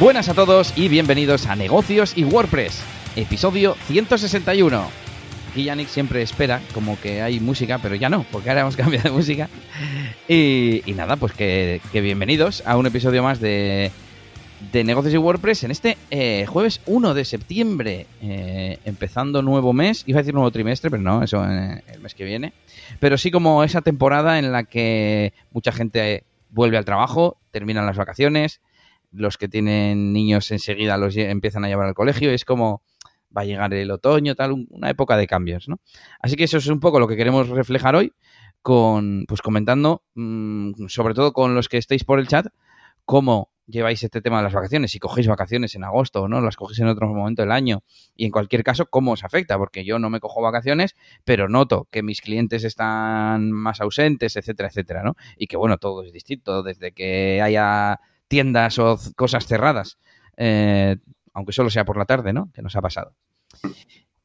Buenas a todos y bienvenidos a Negocios y WordPress, episodio 161. Aquí Yannick siempre espera como que hay música, pero ya no, porque ahora hemos cambiado de música. Y, nada, pues que, que bienvenidos a un episodio más de, de Negocios y WordPress en este eh, jueves 1 de septiembre, eh, empezando nuevo mes, iba a decir nuevo trimestre, pero no, eso eh, el mes que viene, pero sí como esa temporada en la que mucha gente vuelve al trabajo, terminan las vacaciones, los que tienen niños enseguida los empiezan a llevar al colegio, es como va a llegar el otoño, tal, un- una época de cambios, ¿no? Así que eso es un poco lo que queremos reflejar hoy, con, pues comentando, mm, sobre todo con los que estéis por el chat, cómo lleváis este tema de las vacaciones, si cogéis vacaciones en agosto o no, las cogéis en otro momento del año y en cualquier caso cómo os afecta, porque yo no me cojo vacaciones, pero noto que mis clientes están más ausentes, etcétera, etcétera, ¿no? Y que bueno, todo es distinto, desde que haya tiendas o cosas cerradas, eh, aunque solo sea por la tarde, ¿no? Que nos ha pasado.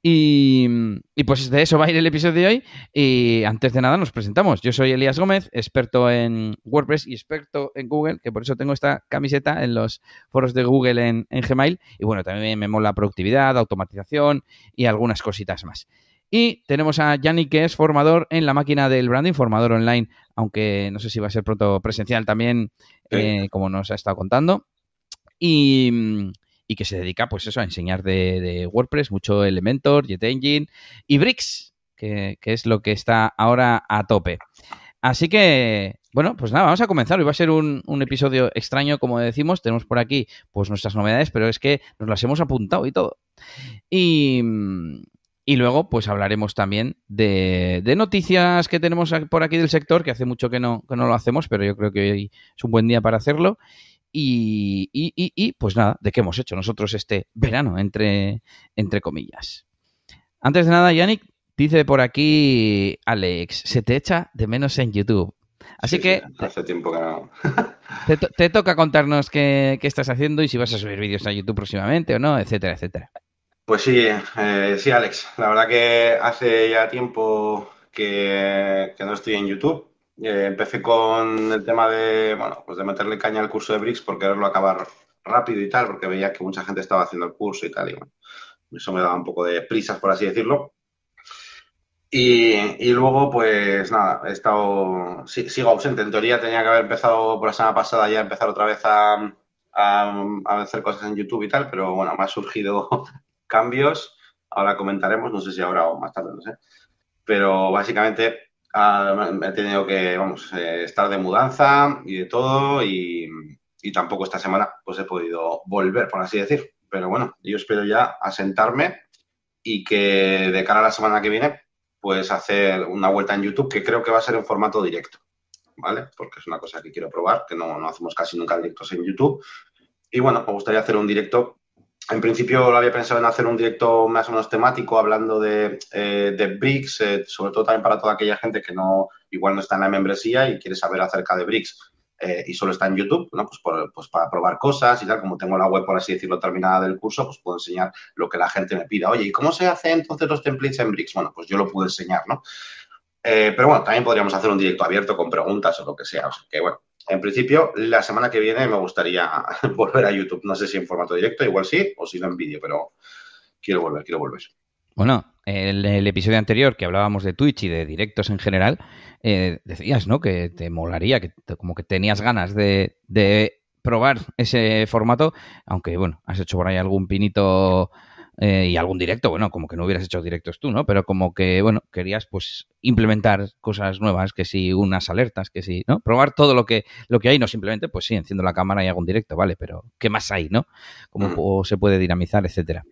Y, y pues de eso va a ir el episodio de hoy. Y antes de nada nos presentamos. Yo soy Elías Gómez, experto en WordPress y experto en Google, que por eso tengo esta camiseta en los foros de Google en, en Gmail. Y bueno, también me mola productividad, automatización y algunas cositas más. Y tenemos a Yannick, que es formador en la máquina del branding, formador online, aunque no sé si va a ser pronto presencial también, Sí. eh, como nos ha estado contando. Y, y que se dedica, pues eso, a enseñar de, de WordPress, mucho Elementor, JetEngine y Bricks, que, que es lo que está ahora a tope. Así que, bueno, pues nada, vamos a comenzar. Hoy va a ser un, un episodio extraño, como decimos. Tenemos por aquí, pues nuestras novedades, pero es que nos las hemos apuntado y todo. Y, y luego, pues hablaremos también de, de noticias que tenemos por aquí del sector, que hace mucho que no, que no lo hacemos, pero yo creo que hoy es un buen día para hacerlo. Y, y, y, y, pues nada, de qué hemos hecho nosotros este verano, entre, entre comillas. Antes de nada, Yannick, dice por aquí Alex, se te echa de menos en YouTube. Así Sí, que sí, hace tiempo que no. te, te toca contarnos qué, qué estás haciendo y si vas a subir vídeos a YouTube próximamente o no, etcétera, etcétera. Pues sí, eh, sí, Alex. La verdad que hace ya tiempo que, no estoy en YouTube. Eh, empecé con el tema de, bueno, pues de meterle caña al curso de Bricks por quererlo acabar rápido y tal, porque veía que mucha gente estaba haciendo el curso y tal, y bueno, eso me daba un poco de prisas, por así decirlo. Y, luego, pues nada, he estado, sí- sigo ausente. En teoría tenía que haber empezado por la semana pasada ya empezar otra vez a, a, a hacer cosas en YouTube y tal, pero bueno, me ha surgido cambios. Ahora comentaremos, no sé si ahora o más tarde, no sé. Pero básicamente ah, he tenido que, vamos, eh, estar de mudanza y de todo y, y tampoco esta semana pues he podido volver, por así decir. Pero bueno, yo espero ya asentarme y que de cara a la semana que viene pues hacer una vuelta en YouTube que creo que va a ser en formato directo, ¿vale? Porque es una cosa que quiero probar, que no, no hacemos casi nunca directos en YouTube. Y bueno, me gustaría hacer un directo. En principio lo había pensado en hacer un directo más o menos temático, hablando de, eh, de Bricks, eh, sobre todo también para toda aquella gente que no igual no está en la membresía y quiere saber acerca de Bricks eh, y solo está en YouTube, ¿no? Pues, por- pues para probar cosas y tal, como tengo la web, por así decirlo, terminada del curso, pues puedo enseñar lo que la gente me pida. Oye, ¿y cómo se hace entonces los templates en Bricks? Bueno, pues yo lo puedo enseñar, ¿no? Eh, pero bueno, también podríamos hacer un directo abierto con preguntas o lo que sea. O sea que bueno, en principio, la semana que viene me gustaría volver a YouTube. No sé si en formato directo, igual sí, o si no en vídeo, pero quiero volver, quiero volver. Bueno, el, el episodio anterior que hablábamos de Twitch y de directos en general, eh, decías, ¿no? Que te molaría, que te- como que tenías ganas de, de probar ese formato, aunque bueno, has hecho por ahí algún pinito eh, y algún directo, bueno, como que no hubieras hecho directos tú, ¿no? Pero como que, bueno, querías pues implementar cosas nuevas, que si unas alertas, que si, ¿no? Probar todo lo que, lo que hay, no simplemente, pues sí, enciendo la cámara y hago un directo, ¿vale? Pero ¿qué más hay, no? Cómo Mm. se puede dinamizar, etcétera.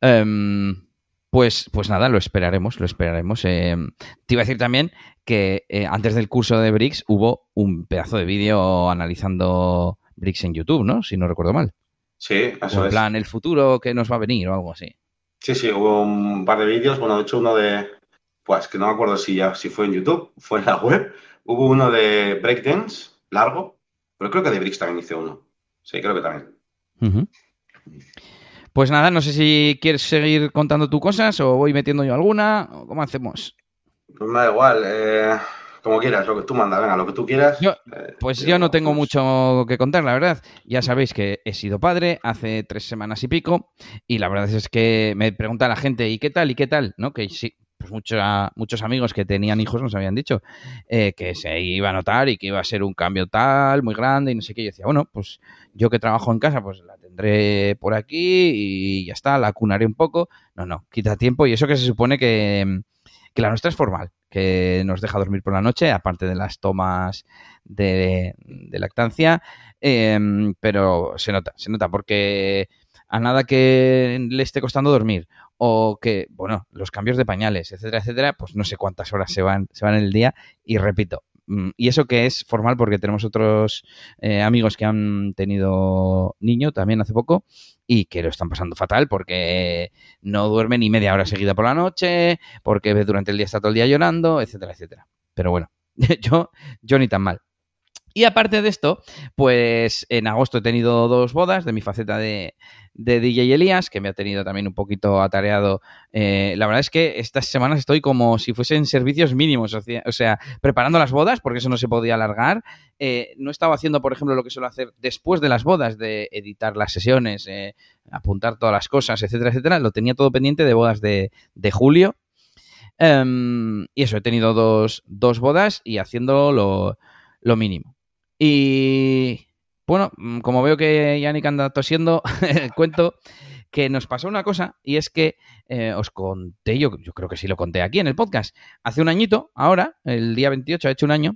Em, pues, pues nada, lo esperaremos, lo esperaremos. Em, te iba a decir también que eh, antes del curso de Bricks hubo un pedazo de vídeo analizando Bricks en YouTube, ¿no? Si no recuerdo mal. Sí, O eso en es. plan, el futuro que nos va a venir o algo así. Sí, sí, hubo un par de vídeos. Bueno, de hecho, uno de. Pues que no me acuerdo si ya si fue en YouTube, fue en la web. Hubo uno de breakdance, largo, pero creo que de Bricks también hice uno. Sí, creo que también. Pues nada, no sé si quieres seguir contando tú cosas o voy metiendo yo alguna o cómo hacemos. Pues me da igual. eh, Como quieras, lo que tú mandas, venga, lo que tú quieras. Eh, pues yo no tengo mucho que contar, la verdad. Ya sabéis que he sido padre hace tres semanas y pico y la verdad es que me pregunta la gente, ¿y qué tal? ¿Y qué tal? ¿No? Que sí, pues muchos, muchos amigos que tenían hijos nos habían dicho eh, que se iba a notar y que iba a ser un cambio tal, muy grande y no sé qué. Yo decía, bueno, pues yo que trabajo en casa, pues la tendré por aquí y ya está, la cunaré un poco. No, no, quita tiempo y eso que se supone que, que la nuestra es formal, que nos deja dormir por la noche, aparte de las tomas de, lactancia, em, pero se nota, se nota porque a nada que le esté costando dormir o que, bueno, los cambios de pañales, etcétera, etcétera, pues no sé cuántas horas se van, se van en el día y repito, y eso que es formal porque tenemos otros eh, amigos que han tenido niño también hace poco y que lo están pasando fatal porque no duerme ni media hora seguida por la noche, porque durante el día está todo el día llorando, etcétera, etcétera. Pero bueno, yo, yo ni tan mal. Y aparte de esto, pues en agosto he tenido dos bodas de mi faceta de, de DJ Elías, que me ha tenido también un poquito atareado. Eh, la verdad es que estas semanas estoy como si fuesen servicios mínimos, o sea, preparando las bodas, porque eso no se podía alargar. Eh, no estaba haciendo, por ejemplo, lo que suelo hacer después de las bodas, de editar las sesiones, eh, apuntar todas las cosas, etcétera, etcétera. Lo tenía todo pendiente de bodas de, julio. Em, y eso, he tenido dos, dos bodas y haciendo lo, lo mínimo. Y bueno, como veo que Yannick anda tosiendo, cuento que nos pasó una cosa y es que eh, os conté, yo, yo creo que sí lo conté aquí en el podcast, hace un añito, ahora, el día 28, ha hecho un año,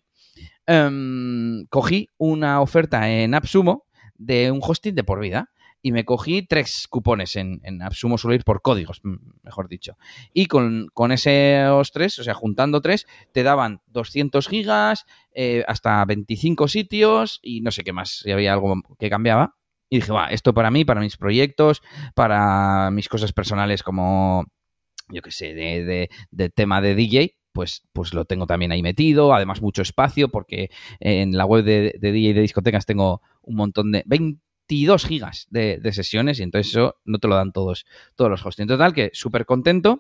em, cogí una oferta en AppSumo de un hosting de por vida y me cogí tres cupones en, en AppSumo suelo ir por códigos, mejor dicho. Y con, con, esos tres, o sea, juntando tres, te daban 200 gigas, eh, hasta 25 sitios y no sé qué más, si había algo que cambiaba. Y dije, va, esto para mí, para mis proyectos, para mis cosas personales como, yo qué sé, de, de, tema de DJ, pues, pues lo tengo también ahí metido. Además, mucho espacio, porque en la web de, de DJ de discotecas tengo un montón de 20 22 gigas de, sesiones y entonces eso no te lo dan todos, todos los hosts. En total, que súper contento.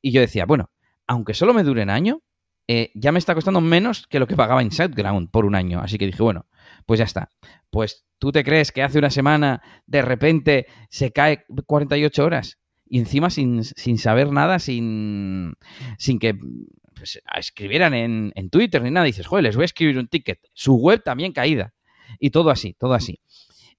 Y yo decía, bueno, aunque solo me dure un año, eh, ya me está costando menos que lo que pagaba en SiteGround por un año. Así que dije, bueno, pues ya está. Pues tú te crees que hace una semana de repente se cae 48 horas y encima sin, saber nada, sin, sin que pues, escribieran en, en Twitter ni nada. dices, joder, les voy a escribir un ticket. Su web también caída. Y todo así, todo así.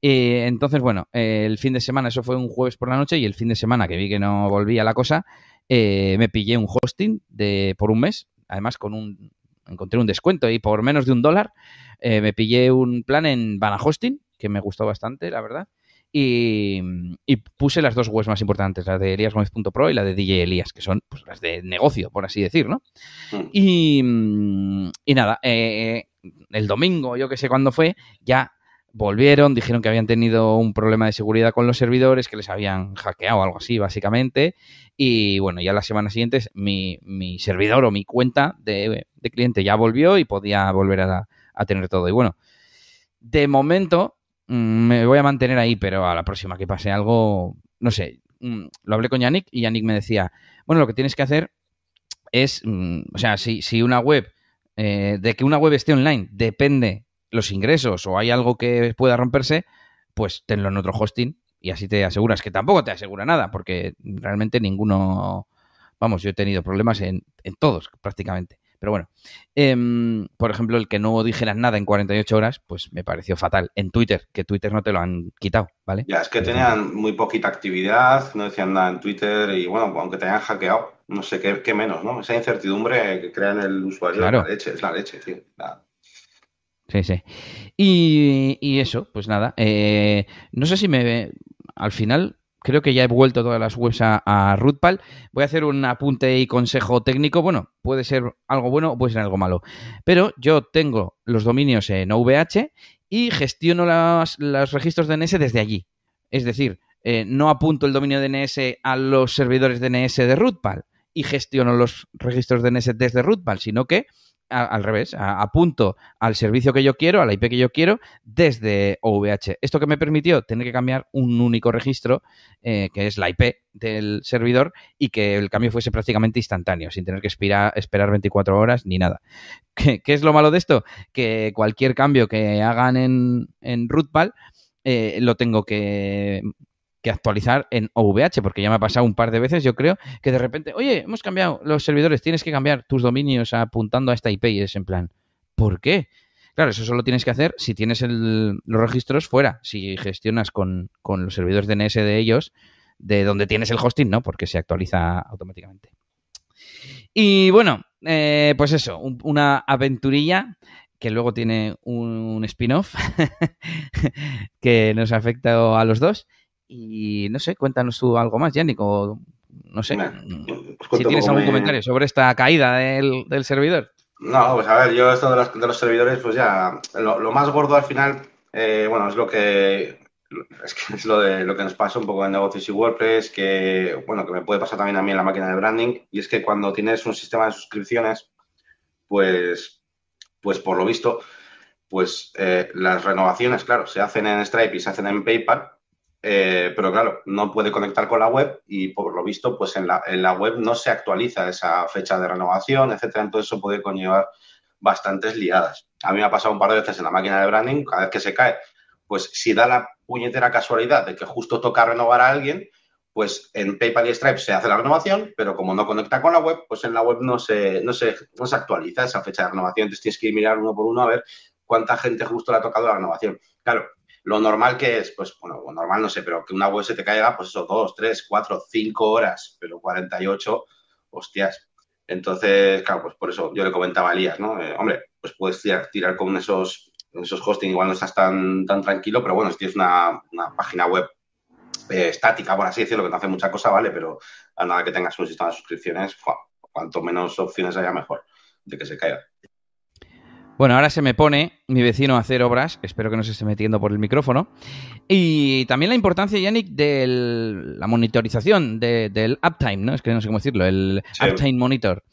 Eh, entonces, bueno, el fin de semana, eso fue un jueves por la noche y el fin de semana que vi que no volvía la cosa, eh, me pillé un hosting de, por un mes, además con un, encontré un descuento y por menos de un dólar eh, me pillé un plan en Vana Hosting, que me gustó bastante, la verdad. Y, puse las dos webs más importantes, la de eliasgomez.pro y la de DJ Elías, que son pues, las de negocio, por así decir, ¿no? Mm. Y, y, nada, el domingo, yo que sé cuándo fue, ya volvieron, dijeron que habían tenido un problema de seguridad con los servidores, que les habían hackeado o algo así, básicamente. Y bueno, ya las semanas siguientes mi, mi servidor o mi cuenta de, cliente ya volvió y podía volver a, tener todo. Y bueno, de momento mm, me voy a mantener ahí, pero a la próxima que pase algo, no sé, mm, lo hablé con Yannick y Yannick me decía, bueno, lo que tienes que hacer es, mm, o sea, si, si una web, eh, de que una web esté online depende los ingresos o hay algo que pueda romperse, pues tenlo en otro hosting y así te aseguras, que tampoco te asegura nada, porque realmente ninguno, vamos, yo he tenido problemas en, en todos prácticamente. Pero bueno, em, por ejemplo, el que no dijeras nada en 48 horas, pues me pareció fatal. En Twitter, que Twitter no te lo han quitado, ¿vale? Ya, es que tenían muy poquita actividad, no decían nada en Twitter y bueno, aunque te hayan hackeado, no sé qué, menos, ¿no? Esa incertidumbre que crea en el usuario es la leche, es la leche, tío. Sí, sí. Y, eso, pues nada. Eh, no sé si me. Al final, creo que ya he vuelto todas las webs a, a, Rootpal. Voy a hacer un apunte y consejo técnico. Bueno, puede ser algo bueno o puede ser algo malo. Pero yo tengo los dominios en OVH y gestiono los registros DNS desde allí. Es decir, eh, no apunto el dominio DNS a los servidores DNS de Rootpal y gestiono los registros DNS desde Rootpal, sino que al revés, apunto al servicio que yo quiero, a la IP que yo quiero, desde OVH. Esto que me permitió tener que cambiar un único registro, eh, que es la IP del servidor, y que el cambio fuese prácticamente instantáneo, sin tener que esperar, esperar 24 horas ni nada. ¿Qué, es lo malo de esto? Que cualquier cambio que hagan en, en Rootball eh, lo tengo que que actualizar en OVH, porque ya me ha pasado un par de veces, yo creo, que de repente, oye, hemos cambiado los servidores, tienes que cambiar tus dominios apuntando a esta IP y es en plan, ¿por qué? Claro, eso solo tienes que hacer si tienes los registros fuera, si gestionas con, los servidores DNS de ellos, de donde tienes el hosting, ¿no? Porque se actualiza automáticamente. Y bueno, eh, pues eso, una aventurilla que luego tiene un spin-off que nos afecta a los dos y no sé, cuéntanos tú algo más, Yannick, o no sé, si tienes algún comentario sobre esta caída del, servidor. No, pues a ver, yo esto de los, de los servidores, pues ya, lo, más gordo al final, eh, bueno, es lo que es, que es lo de lo que nos pasa un poco en negocios y WordPress, que bueno, que me puede pasar también a mí en la máquina de branding, y es que cuando tienes un sistema de suscripciones, pues, pues por lo visto, pues eh, las renovaciones, claro, se hacen en Stripe y se hacen en PayPal, eh, pero claro, no puede conectar con la web y por lo visto, pues en la, en la web no se actualiza esa fecha de renovación, etcétera. Entonces eso puede conllevar bastantes liadas. A mí me ha pasado un par de veces en la máquina de branding, cada vez que se cae, pues si da la puñetera casualidad de que justo toca renovar a alguien, pues en PayPal y Stripe se hace la renovación, pero como no conecta con la web, pues en la web no se, no se, no se actualiza esa fecha de renovación. Entonces tienes que mirar uno por uno a ver cuánta gente justo le ha tocado la renovación. Claro, lo normal que es, pues, bueno, normal no sé, pero que una web se te caiga, pues eso, dos, tres, cuatro, cinco horas, pero 48, hostias. Entonces, claro, pues por eso yo le comentaba a Elías, ¿no? Eh, hombre, pues puedes tirar, con esos, esos hosting, igual no estás tan, tan tranquilo, pero bueno, si tienes una, página web eh, estática, por así decirlo, que no hace mucha cosa, vale, pero a nada que tengas un sistema de suscripciones, cuanto menos opciones haya, mejor de que se caiga. Bueno, ahora se me pone mi vecino a hacer obras, espero que no se esté metiendo por el micrófono. Y también la importancia, Yannick, de la monitorización del uptime, ¿no? Es que no sé cómo decirlo, el uptime monitor.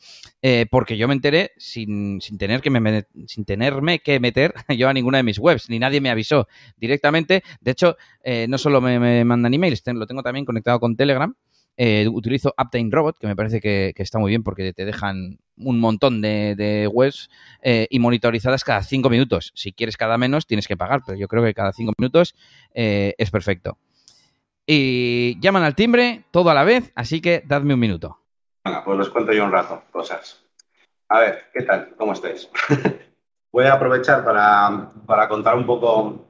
Eh, porque yo me enteré sin, sin, tener que me, sin tenerme que meter yo a ninguna de mis webs, ni nadie me avisó directamente. De hecho, eh, no solo me, me mandan emails, lo tengo también conectado con Telegram eh, utilizo Uptime Robot, que me parece que, está muy bien porque te dejan un montón de, webs eh, y monitorizadas cada cinco minutos. Si quieres cada menos, tienes que pagar, pero yo creo que cada cinco minutos eh, es perfecto. Y llaman al timbre todo a la vez, así que dadme un minuto. Bueno, pues les cuento yo un rato cosas. A ver, ¿qué tal? ¿Cómo estáis? Voy a aprovechar para, para, contar un poco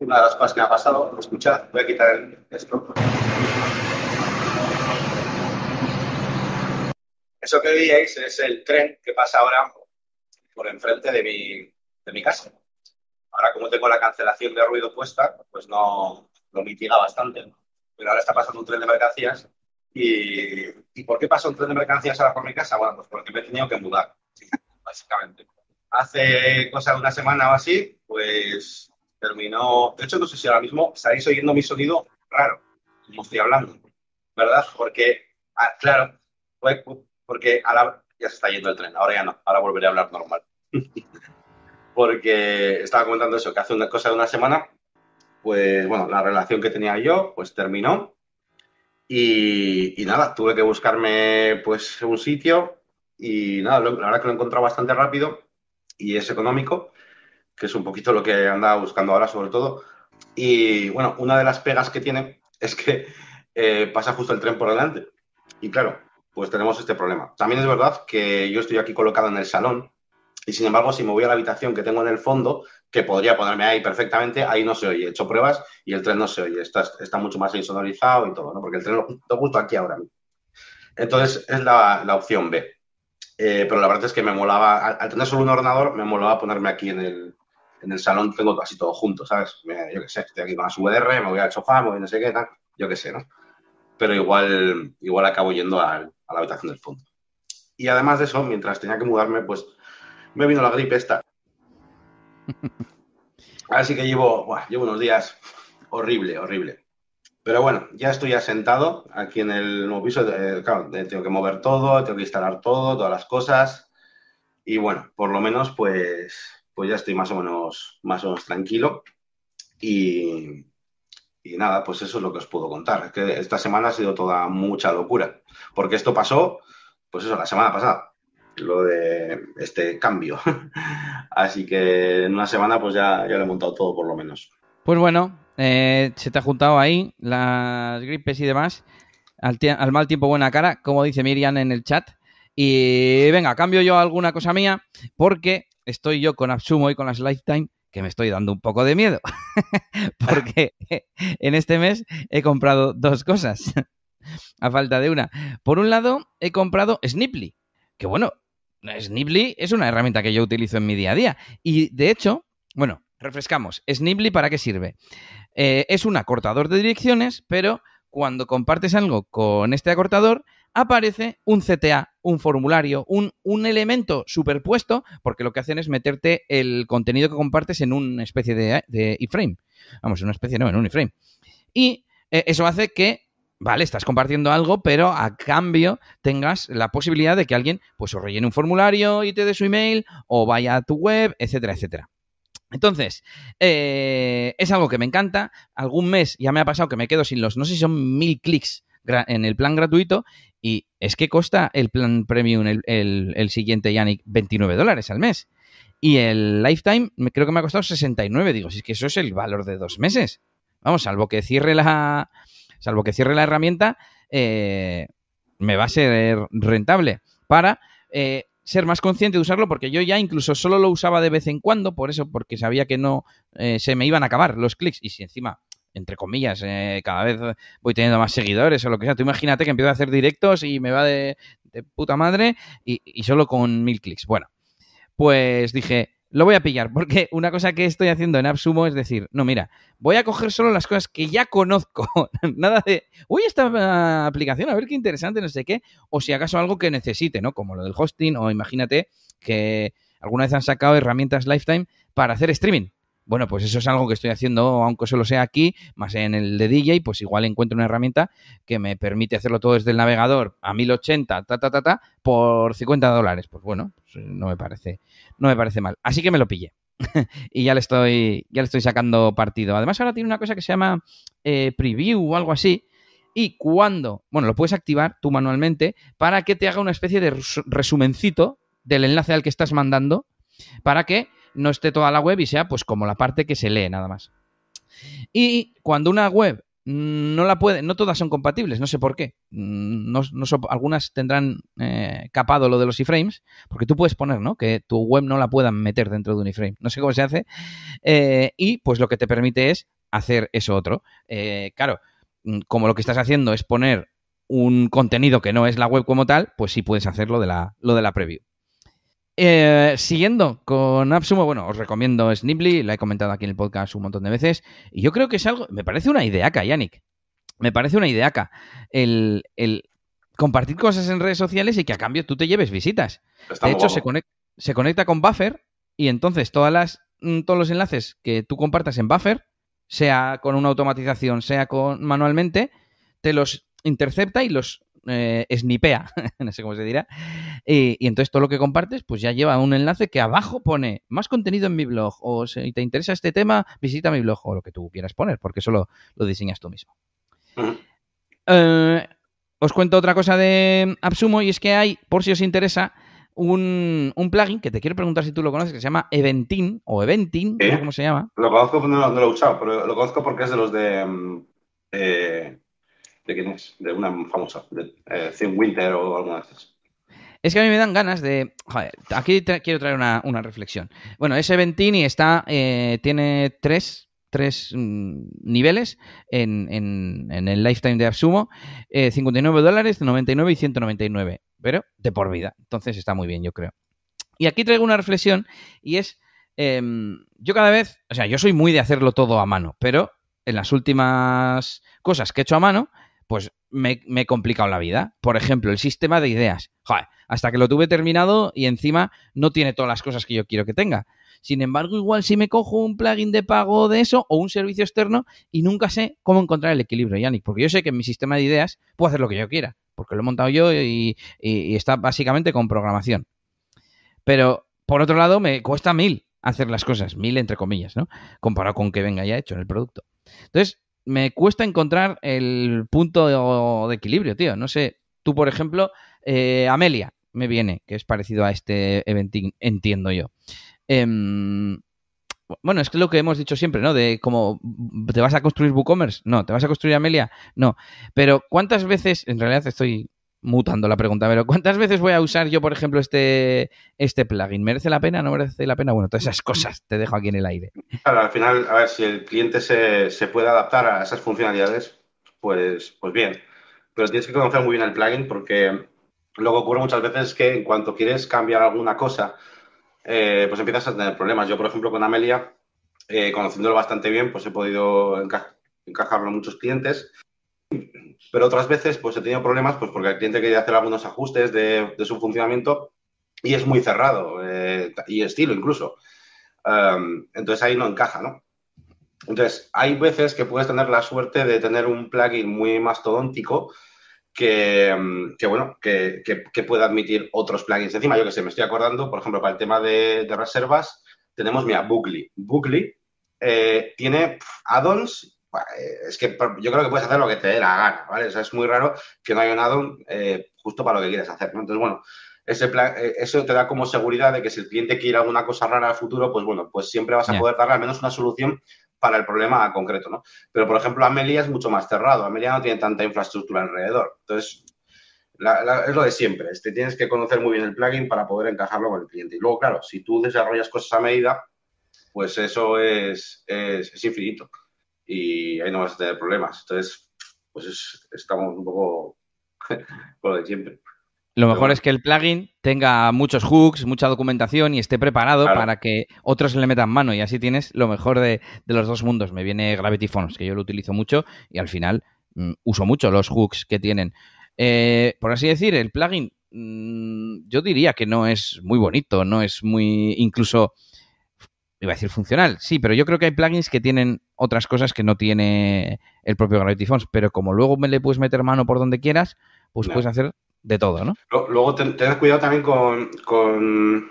una de las cosas que me ha pasado. Escuchad, voy a quitar esto. Eso que veíais es el tren que pasa ahora por enfrente de mi, de mi casa. Ahora, como tengo la cancelación de ruido puesta, pues no lo mitiga bastante. Pero ahora está pasando un tren de mercancías. Y, ¿Y por qué pasa un tren de mercancías ahora por mi casa? Bueno, pues porque me he tenido que mudar, básicamente. Hace cosa de una semana o así, pues terminó. De hecho, no sé si ahora mismo estaréis oyendo mi sonido raro, como estoy hablando, ¿verdad? Porque, ah, claro, fue porque ahora ya se está yendo el tren, ahora ya no, ahora volveré a hablar normal. porque estaba comentando eso, que hace una cosa de una semana, pues bueno, la relación que tenía yo, pues terminó. Y, nada, tuve que buscarme pues un sitio y nada, la verdad que lo he encontrado bastante rápido y es económico, que es un poquito lo que andaba buscando ahora sobre todo. Y bueno, una de las pegas que tiene es que eh, pasa justo el tren por delante. Y claro, pues tenemos este problema. También es verdad que yo estoy aquí colocado en el salón y sin embargo si me voy a la habitación que tengo en el fondo, que podría ponerme ahí perfectamente, ahí no se oye. He hecho pruebas y el tren no se oye. Está, está mucho más insonorizado y todo, ¿no? Porque el tren lo justo aquí ahora mismo. Entonces es la, opción B. Eh, pero la verdad es que me molaba, al, tener solo un ordenador, me molaba ponerme aquí en el, en el salón, tengo casi todo junto, ¿sabes? yo qué sé, estoy aquí con las VDR, me voy al sofá, me voy no sé qué, tal, yo qué sé, ¿no? Pero igual, igual acabo yendo al, a la habitación del fondo. Y además de eso, mientras tenía que mudarme, pues me vino la gripe esta. Así que llevo, llevo unos días horrible, horrible. Pero bueno, ya estoy asentado aquí en el nuevo piso. claro, tengo que mover todo, tengo que instalar todo, todas las cosas. Y bueno, por lo menos pues, pues ya estoy más o menos, más o menos tranquilo. Y, y nada, pues eso es lo que os puedo contar. Es que esta semana ha sido toda mucha locura. Porque esto pasó, pues eso, la semana pasada. Lo de este cambio. Así que en una semana pues ya, ya lo he montado todo por lo menos. Pues bueno, eh, se te ha juntado ahí las gripes y demás. Al, al, mal tiempo, buena cara, como dice Miriam en el chat. Y venga, cambio yo alguna cosa mía, porque estoy yo con Absumo y con las Lifetime que me estoy dando un poco de miedo, porque en este mes he comprado dos cosas, a falta de una. Por un lado, he comprado Sniply, que bueno, Sniply es una herramienta que yo utilizo en mi día a día. Y de hecho, bueno, refrescamos, Sniply para qué sirve? Eh, es un acortador de direcciones, pero cuando compartes algo con este acortador, aparece un CTA, un formulario, un, un, elemento superpuesto, porque lo que hacen es meterte el contenido que compartes en una especie de, de iframe. Vamos, en una especie, no, en un iframe. Y eh, eso hace que, vale, estás compartiendo algo, pero a cambio tengas la posibilidad de que alguien, pues, o rellene un formulario y te dé su email, o vaya a tu web, etcétera, etcétera. Entonces, eh, es algo que me encanta. Algún mes ya me ha pasado que me quedo sin los, no sé si son mil clics en el plan gratuito y es que costa el plan premium, el, el, siguiente Yannick, 29 dólares al mes. Y el lifetime creo que me ha costado 69. Digo, si es que eso es el valor de dos meses. Vamos, salvo que cierre la, salvo que cierre la herramienta, eh, me va a ser rentable para eh, ser más consciente de usarlo, porque yo ya incluso solo lo usaba de vez en cuando, por eso, porque sabía que no eh, se me iban a acabar los clics. Y si encima entre comillas, eh, cada vez voy teniendo más seguidores o lo que sea. Tú imagínate que empiezo a hacer directos y me va de, puta madre y, solo con mil clics. Bueno, pues dije, lo voy a pillar, porque una cosa que estoy haciendo en AppSumo es decir, no, mira, voy a coger solo las cosas que ya conozco. Nada de, uy, esta aplicación, a ver qué interesante, no sé qué, o si acaso algo que necesite, ¿no? Como lo del hosting, o imagínate que alguna vez han sacado herramientas Lifetime para hacer streaming. Bueno, pues eso es algo que estoy haciendo, aunque solo sea aquí, más en el de DJ, pues igual encuentro una herramienta que me permite hacerlo todo desde el navegador a 1080, ta, ta, ta, ta, por 50 dólares. Pues bueno, pues no me parece, no me parece mal. Así que me lo pillé. y ya le estoy, ya le estoy sacando partido. Además, ahora tiene una cosa que se llama eh, preview o algo así. Y cuando, bueno, lo puedes activar tú manualmente para que te haga una especie de resumencito del enlace al que estás mandando para que no esté toda la web y sea pues como la parte que se lee nada más. Y cuando una web no la puede, no todas son compatibles, no sé por qué. No, algunas tendrán eh, capado lo de los iframes, porque tú puedes poner, ¿no? Que tu web no la puedan meter dentro de un iframe. No sé cómo se hace. Eh, y pues lo que te permite es hacer eso otro. Eh, claro, como lo que estás haciendo es poner un contenido que no es la web como tal, pues sí puedes hacer lo de la, lo de la preview. Eh, siguiendo con AppSumo, bueno, os recomiendo Sniply, la he comentado aquí en el podcast un montón de veces, y yo creo que es algo, me parece una ideaca, Yannick. Me parece una ideaca el, el compartir cosas en redes sociales y que a cambio tú te lleves visitas. de hecho, se conecta, se conecta con Buffer y entonces todas las, mm, todos los enlaces que tú compartas en Buffer, sea con una automatización, sea con manualmente, te los intercepta y los eh, snipea, no sé cómo se dirá, y, entonces todo lo que compartes pues ya lleva un enlace que abajo pone más contenido en mi blog, o si te interesa este tema, visita mi blog, o lo que tú quieras poner, porque eso lo, diseñas tú mismo. Eh, os cuento otra cosa de AppSumo y es que hay, por si os interesa, un, plugin que te quiero preguntar si tú lo conoces, que se llama Eventin o Eventin, ¿cómo se llama? Lo conozco, no, lo he usado, pero lo conozco porque es de los de mm, eh, ¿De quién es? De una famosa, de eh, Winter o alguna de estas. Es que a mí me dan ganas de. Joder, aquí quiero traer una, reflexión. Bueno, ese Ventini está. Eh, tiene tres, tres mm, niveles en, en, el lifetime de Absumo: 59 eh, dólares, 99 y 199. Pero de por vida. Entonces está muy bien, yo creo. Y aquí traigo una reflexión y es. Em, yo cada vez. O sea, yo soy muy de hacerlo todo a mano, pero en las últimas cosas que he hecho a mano pues me, he complicado la vida. Por ejemplo, el sistema de ideas. Joder, hasta que lo tuve terminado y encima no tiene todas las cosas que yo quiero que tenga. Sin embargo, igual si me cojo un plugin de pago de eso o un servicio externo y nunca sé cómo encontrar el equilibrio, Yannick, porque yo sé que en mi sistema de ideas puedo hacer lo que yo quiera, porque lo he montado yo y, está básicamente con programación. Pero por otro lado, me cuesta mil hacer las cosas, mil entre comillas, ¿no? Comparado con que venga ya hecho en el producto. Entonces, me cuesta encontrar el punto de equilibrio, tío. No sé, tú, por ejemplo, eh, Amelia, me viene, que es parecido a este eventing, entiendo yo. Em, bueno, es que lo que hemos dicho siempre, ¿no? De cómo te vas a construir WooCommerce, no, te vas a construir Amelia, no. Pero ¿cuántas veces, en realidad estoy mutando la pregunta, pero ¿cuántas veces voy a usar yo, por ejemplo, este, este plugin? ¿Merece la pena? ¿No merece la pena? Bueno, todas esas cosas te dejo aquí en el aire. Claro, al final, a ver, si el cliente se, se puede adaptar a esas funcionalidades, pues, pues bien. Pero tienes que conocer muy bien el plugin porque que ocurre muchas veces es que en cuanto quieres cambiar alguna cosa, eh, pues empiezas a tener problemas. Yo, por ejemplo, con Amelia, eh, conociéndolo bastante bien, pues he podido encajarlo en muchos clientes. Pero otras veces, pues he tenido problemas, pues porque el cliente quería hacer algunos ajustes de, su funcionamiento y es muy cerrado, eh, y estilo incluso. Entonces ahí no encaja, ¿no? Entonces, hay veces que puedes tener la suerte de tener un plugin muy mastodóntico que, que bueno, que, que, pueda admitir otros plugins. Encima, yo que sé, me estoy acordando, por ejemplo, para el tema de, reservas, tenemos, mira, Bookly. Bookly eh, tiene add-ons. Eh, es que yo creo que puedes hacer lo que te dé la gana, ¿vale? O sea, es muy raro que no haya un add-on eh, justo para lo que quieres hacer, ¿no? Entonces, bueno, ese plan, eso te da como seguridad de que si el cliente quiere alguna cosa rara al futuro, pues bueno, pues siempre vas a poder darle al menos una solución para el problema concreto, ¿no? Pero, por ejemplo, Amelia es mucho más cerrado. Amelia no tiene tanta infraestructura alrededor. Entonces, es lo de siempre. Este, tienes que conocer muy bien el plugin para poder encajarlo con el cliente. Y luego, claro, si tú desarrollas cosas a medida, pues eso es, es, infinito. Y ahí no vas a tener problemas. Entonces, pues estamos un poco con lo de siempre. Lo mejor es que el plugin tenga muchos hooks, mucha documentación y esté preparado para que otros le metan mano y así tienes lo mejor de, los dos mundos. Me viene Gravity Phones, que yo lo utilizo mucho y al final mm, uso mucho los hooks que tienen. Eh, por así decir, el plugin mm, yo diría que no es muy bonito, no es muy incluso iba a decir funcional, sí, pero yo creo que hay plugins que tienen otras cosas que no tiene el propio Gravity Phones, pero como luego me le puedes meter mano por donde quieras, pues puedes hacer de todo, ¿no? Luego ten, cuidado también con,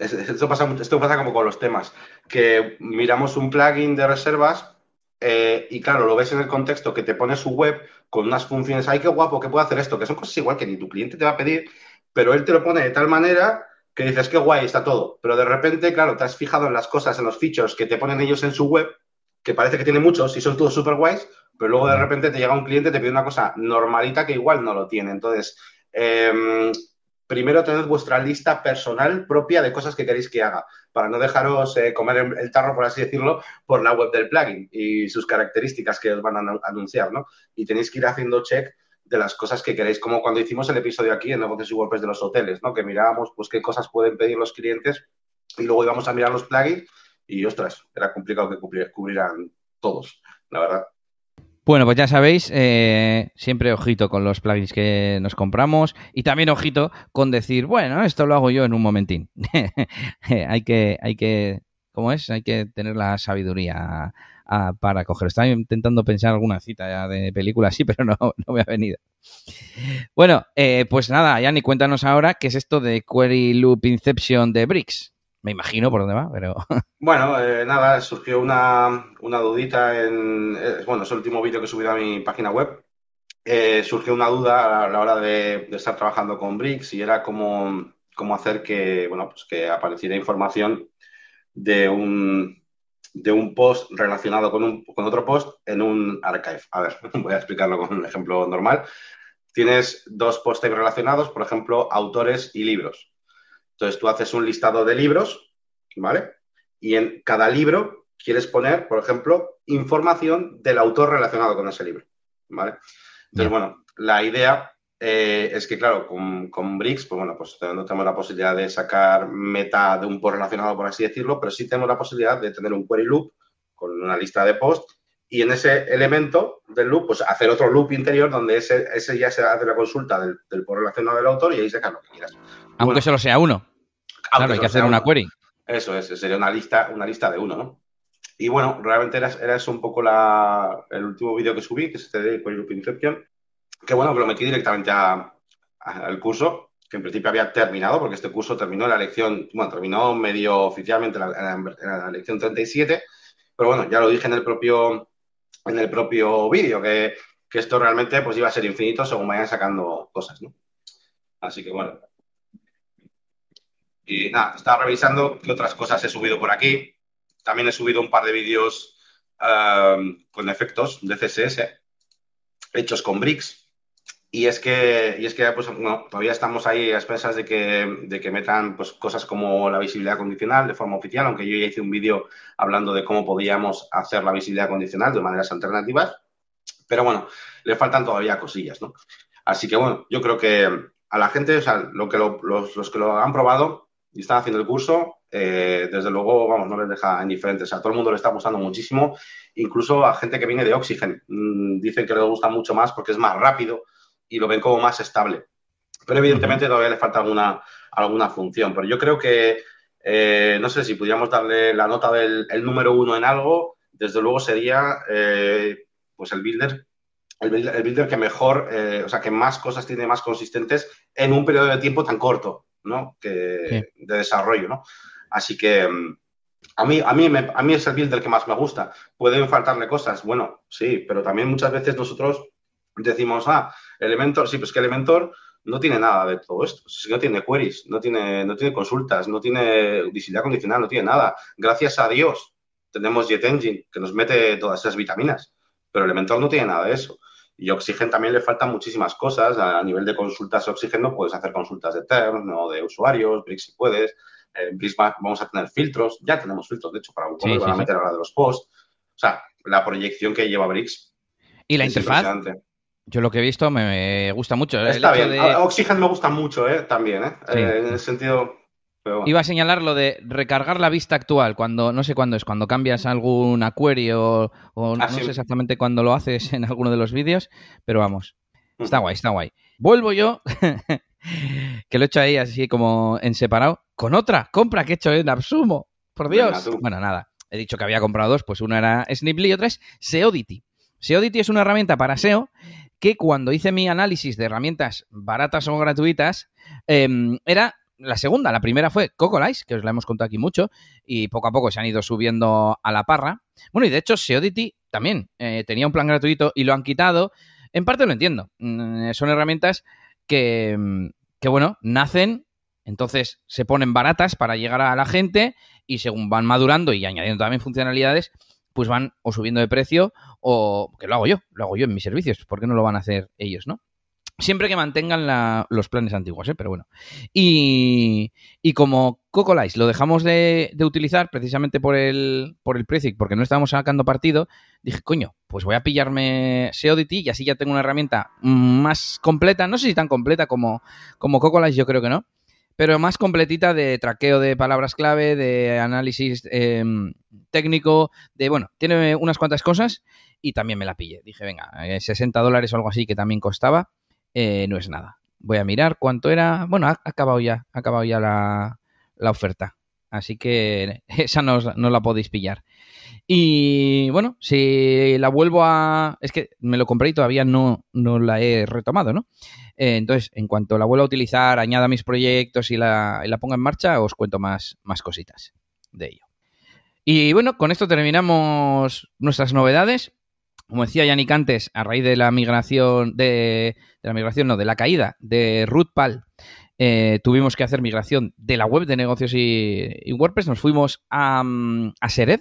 Esto, pasa, esto pasa como con los temas, que miramos un plugin de reservas eh, y claro, lo ves en el contexto que te pone su web con unas funciones, ay, qué guapo, que puede hacer esto, que son cosas igual que ni tu cliente te va a pedir, pero él te lo pone de tal manera que dices, qué guay, está todo. Pero de repente, claro, te has fijado en las cosas, en los features que te ponen ellos en su web, que parece que tiene muchos y son todos súper guays, pero luego de repente te llega un cliente y te pide una cosa normalita que igual no lo tiene. Entonces, Em, primero tened vuestra lista personal propia de cosas que queréis que haga, para no dejaros eh, comer el tarro, por así decirlo, por la web del plugin y sus características que os van a anunciar, ¿no? Y tenéis que ir haciendo check de las cosas que queréis, como cuando hicimos el episodio aquí en negocios y WordPress de los hoteles, ¿no? Que mirábamos, pues, qué cosas pueden pedir los clientes y luego íbamos a mirar los plugins y, ostras, era complicado que cubrieran todos, la verdad. Bueno, pues ya sabéis, eh, siempre ojito con los plugins que nos compramos y también ojito con decir, bueno, esto lo hago yo en un momentín. hay que, hay que, ¿cómo es? Hay que tener la sabiduría para coger. Estaba intentando pensar alguna cita de película así, pero no, me ha venido. Bueno, eh, pues nada, Yanni, cuéntanos ahora qué es esto de Query Loop Inception de Bricks. Me imagino por dónde va, pero... Bueno, eh, nada, surgió una, dudita en... Eh, bueno, es el último vídeo que he subido a mi página web. Surgió una duda a la hora de, estar trabajando con Bricks y era cómo, cómo hacer que, bueno, pues que apareciera información de un, de un post relacionado con, un, con otro post en un archive. A ver, voy a explicarlo con un ejemplo normal. Tienes dos posts relacionados, por ejemplo, autores y libros. Entonces tú haces un listado de libros, ¿vale? Y en cada libro quieres poner, por ejemplo, información del autor relacionado con ese libro, ¿vale? Entonces, bueno, la idea eh, es que, claro, con, con Bricks, pues bueno, pues no tenemos la posibilidad de sacar meta de un post relacionado, por así decirlo, pero sí tenemos la posibilidad de tener un query loop con una lista de posts y en ese elemento del loop, pues hacer otro loop interior donde ese, ese ya se hace la consulta del, del post relacionado del autor y ahí sacar lo que quieras. Aunque solo sea uno. Claro, hay que hacer una query. Eso es, sería una lista, una lista de uno, ¿no? Y bueno, realmente era, era eso un poco la, el último vídeo que subí, que es este de Query Loop Inception, que bueno, que lo metí directamente al curso, que en principio había terminado, porque este curso terminó la lección, bueno, terminó medio oficialmente la, la, lección 37, pero bueno, ya lo dije en el propio, en el propio vídeo, que, que, esto realmente pues iba a ser infinito según vayan sacando cosas, ¿no? Así que bueno. Y nada, estaba revisando qué otras cosas he subido por aquí. También he subido un par de vídeos uh, con efectos de CSS hechos con bricks y es que, y es que pues, todavía estamos ahí a expensas de que, de que metan pues, cosas como la visibilidad condicional de forma oficial, aunque yo ya hice un vídeo hablando de cómo podíamos hacer la visibilidad condicional de maneras alternativas. Pero bueno, le faltan todavía cosillas, ¿no? Así que bueno, yo creo que a la gente, o sea, lo que los, los, que lo han probado y están haciendo el curso, eh, desde luego, vamos, no les deja indiferentes. A todo el mundo le está gustando muchísimo, incluso a gente que viene de Oxygen. Mm, dicen que les gusta mucho más porque es más rápido, y lo ven como más estable. Pero evidentemente todavía le falta alguna, alguna función. Pero yo creo que, eh, no sé si pudiéramos darle la nota del número uno en algo, desde luego sería eh, pues el builder, el, builder que mejor, eh, o sea, que más cosas tiene más consistentes en un periodo de tiempo tan corto, ¿no? Que, De desarrollo, ¿no? Así que mm, a mí, a, mí a mí es el builder que más me gusta. Pueden faltarle cosas, bueno, sí, pero también muchas veces nosotros decimos, ah, Elementor, sí, pues que Elementor no tiene nada de todo esto. no tiene queries, no tiene, no tiene consultas, no tiene visibilidad condicional, no tiene nada. Gracias a Dios tenemos JetEngine que nos mete todas esas vitaminas, pero Elementor no tiene nada de eso. Y Oxygen también le faltan muchísimas cosas. A nivel de consultas Oxygen no puedes hacer consultas de term, no de usuarios, Brix si puedes. En Brix vamos a tener filtros, ya tenemos filtros, de hecho, para Google van a meter ahora de los posts. O sea, la proyección que lleva Brix. ¿Y la interfaz? Yo lo que he visto me gusta mucho. Está bien. Oxygen me gusta mucho, ¿eh? También, ¿eh? eh en el sentido... Iba a señalar lo de recargar la vista actual, cuando no sé cuándo es, cuando cambias algún query o, ah, no sé exactamente cuándo lo haces en alguno de los vídeos, pero vamos, está guay, está guay. Vuelvo yo, que lo he hecho ahí así como en separado, con otra compra que he hecho en Absumo. Por Dios. bueno, nada, he dicho que había comprado dos, pues una era Sniply y otra es Seodity. Seodity es una herramienta para SEO que cuando hice mi análisis de herramientas baratas o gratuitas, em, era la segunda. La primera fue Cocolice, que os la hemos contado aquí mucho, y poco a poco se han ido subiendo a la parra. Bueno, y de hecho, Seodity también eh, tenía un plan gratuito y lo han quitado. En parte lo entiendo. Mm, son herramientas que, mm, que, bueno, nacen, entonces se ponen baratas para llegar a la gente y según van madurando y añadiendo también funcionalidades, pues van o subiendo de precio o que lo hago yo, lo hago yo en mis servicios, ¿por qué no lo van a hacer ellos, no? Siempre que mantengan los planes antiguos, ¿eh? pero bueno. Y, y como Cocolice lo dejamos de, utilizar precisamente por el, por el precio porque no estábamos sacando partido, dije, coño, pues voy a pillarme Seodity y así ya tengo una herramienta más completa, no sé si tan completa como, como Cocolice, yo creo que no, pero más completita de traqueo de palabras clave, de análisis em, técnico, de, bueno, tiene unas cuantas cosas y también me la pillé. Dije, venga, 60 eh, dólares o algo así que también costaba, eh, no es nada. Voy a mirar cuánto era. Bueno, ha, acabado ya, ha acabado ya la, oferta. Así que esa no, no la podéis pillar. Y bueno, si la vuelvo a... Es que me lo compré y todavía no, no la he retomado, ¿no? Eh, entonces, en cuanto la vuelva a utilizar, añada mis proyectos y la, la ponga en marcha, os cuento más, más cositas de ello. Y bueno, con esto terminamos nuestras novedades. Como decía Yannick antes, a raíz de la migración, de, la migración, no, de la caída de Rootpal, eh, tuvimos que hacer migración de la web de negocios y, WordPress. Nos fuimos a, mm, a Sered,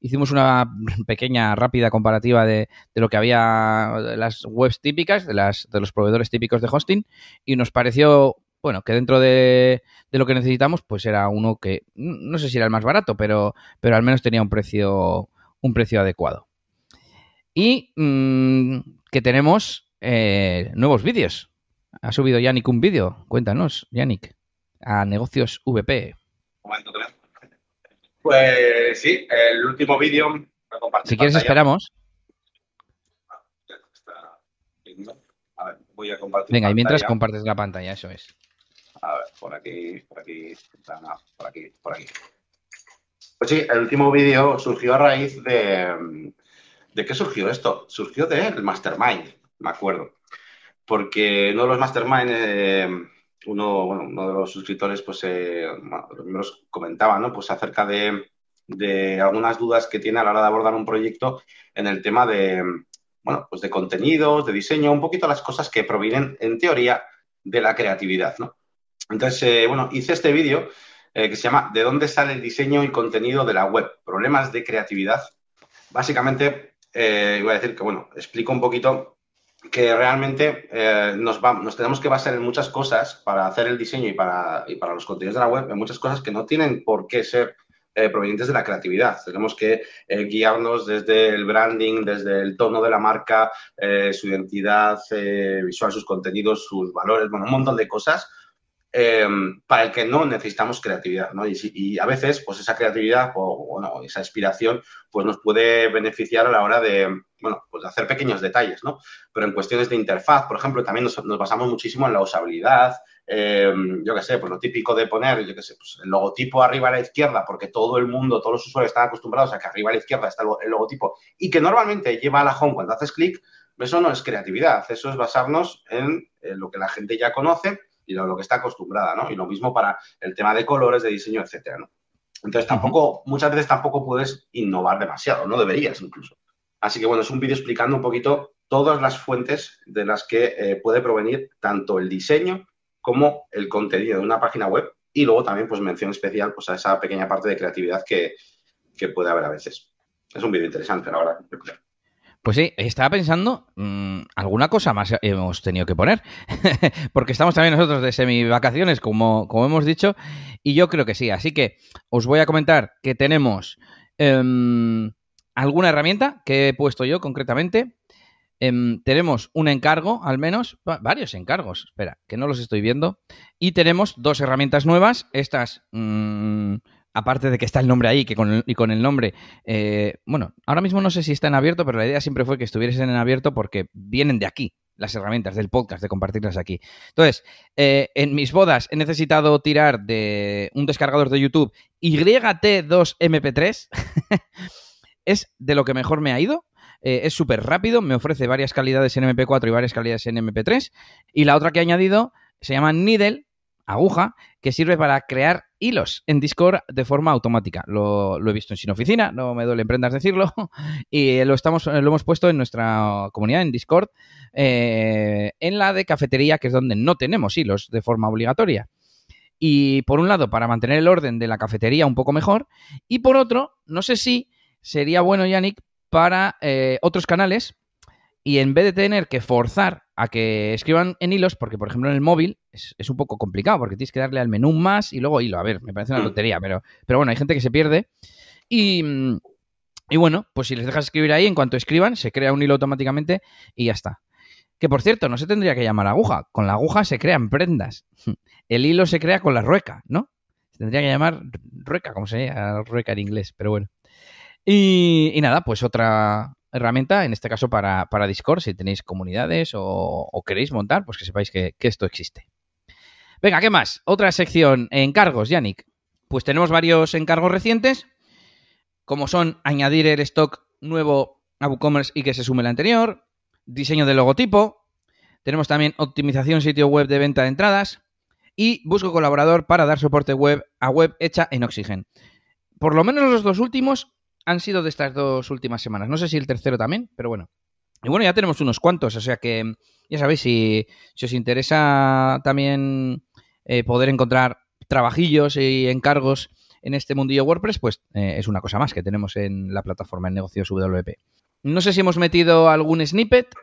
hicimos una pequeña, rápida comparativa de, lo que había de las webs típicas, de, las, de los proveedores típicos de hosting, y nos pareció, bueno, que dentro de, lo que necesitamos, pues era uno que, no sé si era el más barato, pero, pero al menos tenía un precio, un precio adecuado. Y mm, que tenemos eh, nuevos vídeos. Ha subido Yannick un vídeo. Cuéntanos, Yannick, a Negocios VP. Pues sí, el último vídeo Si quieres esperamos. A ver, voy a compartir. Venga, y mientras compartes la pantalla, eso es. A ver, por aquí, por aquí, por aquí, por aquí. Pues sí, el último vídeo surgió a raíz de... ¿De qué surgió esto? Surgió del Mastermind, me acuerdo. Porque uno de los Mastermind eh, uno, bueno, uno de los suscriptores, pues, eh, los comentaba, ¿no? Pues acerca de, de algunas dudas que tiene a la hora de abordar un proyecto en el tema de, bueno, pues de contenidos, de diseño, un poquito las cosas que provienen, en teoría, de la creatividad, ¿no? Entonces, eh, bueno, hice este vídeo eh, que se llama ¿De dónde sale el diseño y contenido de la web? Problemas de creatividad. Básicamente, eh, voy a decir que, bueno, explico un poquito que realmente nos, nos tenemos que basar en muchas cosas para hacer el diseño y para, y para los contenidos de la web, en muchas cosas que no tienen por qué ser eh, provenientes de la creatividad. Tenemos que eh, guiarnos desde el branding, desde el tono de la marca, eh, su identidad visual, sus contenidos, sus valores, bueno, un montón de cosas para el que no necesitamos creatividad, ¿no? Y, a veces, pues esa creatividad o, bueno, esa inspiración, pues nos puede beneficiar a la hora de, bueno, pues de hacer pequeños detalles, ¿no? Pero en cuestiones de interfaz, por ejemplo, también nos, basamos muchísimo en la usabilidad, eh, yo qué sé, pues lo típico de poner, yo qué sé, pues el logotipo arriba a la izquierda, porque todo el mundo, todos los usuarios están acostumbrados a que arriba a la izquierda está el, logotipo y que normalmente lleva a la home cuando haces clic, eso no es creatividad, eso es basarnos en, lo que la gente ya conoce y lo, lo, que está acostumbrada, ¿no? Y lo mismo para el tema de colores, de diseño, etcétera, ¿no? Entonces tampoco, muchas veces tampoco puedes innovar demasiado, no deberías incluso. Así que bueno, es un vídeo explicando un poquito todas las fuentes de las que eh, puede provenir tanto el diseño como el contenido de una página web y luego también pues mención especial pues a esa pequeña parte de creatividad que, puede haber a veces. Es un vídeo interesante, la verdad. Pues sí, estaba pensando, mm, alguna cosa más hemos tenido que poner, porque estamos también nosotros de semi vacaciones, como, como hemos dicho, y yo creo que sí. Así que os voy a comentar que tenemos em, alguna herramienta que he puesto yo concretamente, Em, tenemos un encargo, al menos, varios encargos, espera, que no los estoy viendo. Y tenemos dos herramientas nuevas. Estas, mm, aparte de que está el nombre ahí, que con y con el nombre, eh, bueno, ahora mismo no sé si está en abierto, pero la idea siempre fue que estuviesen en abierto porque vienen de aquí las herramientas del podcast, de compartirlas aquí. Entonces, eh, en mis bodas he necesitado tirar de un descargador de YouTube YT2MP3. es de lo que mejor me ha ido. Eh, es súper rápido, me ofrece varias calidades en MP4 y varias calidades en MP3. Y la otra que he añadido se llama Needle, aguja, que sirve para crear hilos en Discord de forma automática. Lo, he visto en Sin Oficina, no me duele en prendas decirlo, y lo, estamos, lo hemos puesto en nuestra comunidad en Discord, eh, en la de cafetería, que es donde no tenemos hilos de forma obligatoria. Y por un lado, para mantener el orden de la cafetería un poco mejor, y por otro, no sé si sería bueno, Yannick, para eh, otros canales y en vez de tener que forzar a que escriban en hilos, porque por ejemplo en el móvil es, un poco complicado porque tienes que darle al menú más y luego hilo. A ver, me parece una mm. tontería, pero, pero bueno, hay gente que se pierde. Y, y bueno, pues si les dejas escribir ahí, en cuanto escriban, se crea un hilo automáticamente y ya está. Que por cierto, no se tendría que llamar aguja. Con la aguja se crean prendas. El hilo se crea con la rueca, ¿no? Se tendría que llamar rueca, como se llama, rueca en inglés, pero bueno. Y, nada, pues otra herramienta, en este caso para, Discord, si tenéis comunidades o, queréis montar, pues que sepáis que, esto existe. Venga, ¿qué más? Otra sección, encargos, Yannick. Pues tenemos varios encargos recientes, como son añadir el stock nuevo a WooCommerce y que se sume el anterior, diseño de logotipo, tenemos también optimización sitio web de venta de entradas y busco colaborador para dar soporte web a web hecha en Oxygen. Por lo menos los dos últimos han sido de estas dos últimas semanas. No sé si el tercero también, pero bueno. Y bueno, ya tenemos unos cuantos, o sea que ya sabéis, si, os interesa también eh, poder encontrar trabajillos y encargos en este mundillo WordPress, pues eh, es una cosa más que tenemos en la plataforma en negocios WP. No sé si hemos metido algún snippet,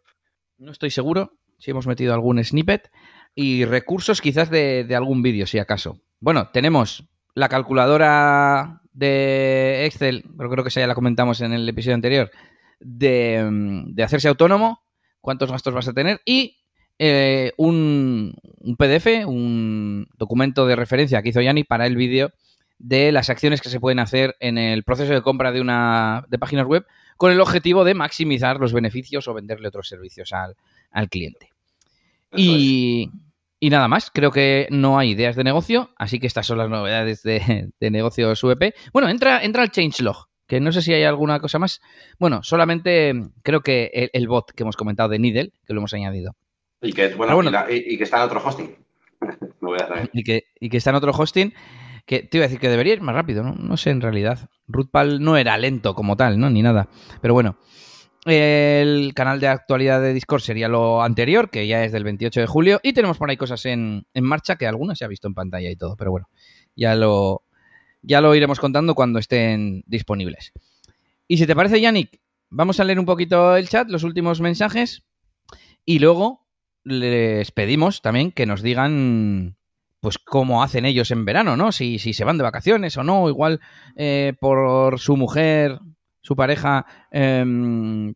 no estoy seguro si hemos metido algún snippet y recursos quizás de, de algún vídeo, si acaso. Bueno, tenemos la calculadora de Excel, pero creo que esa ya la comentamos en el episodio anterior, de, hacerse autónomo, cuántos gastos vas a tener y eh, un, PDF, un documento de referencia que hizo Yanni para el vídeo de las acciones que se pueden hacer en el proceso de compra de una de páginas web con el objetivo de maximizar los beneficios o venderle otros servicios al, al cliente. y, y nada más, creo que no hay ideas de negocio, así que estas son las novedades de, de negocios VP. Bueno, entra, entra el changelog, que no sé si hay alguna cosa más. Bueno, solamente creo que el, bot que hemos comentado de Needle, que lo hemos añadido. Y que, bueno, y, que está en otro hosting. Y que, y que está en otro hosting que te iba a decir que debería ir más rápido, ¿no? No sé en realidad. Rootpal no era lento como tal, ¿no? Ni nada. Pero bueno, el canal de actualidad de Discord sería lo anterior, que ya es del 28 de julio. Y tenemos por ahí cosas en, en marcha que algunas se ha visto en pantalla y todo. Pero bueno, ya lo, ya lo iremos contando cuando estén disponibles. Y si te parece, Yannick, vamos a leer un poquito el chat, los últimos mensajes. Y luego les pedimos también que nos digan pues cómo hacen ellos en verano, ¿no? Si, si se van de vacaciones o no, igual eh, por su mujer, su pareja, eh,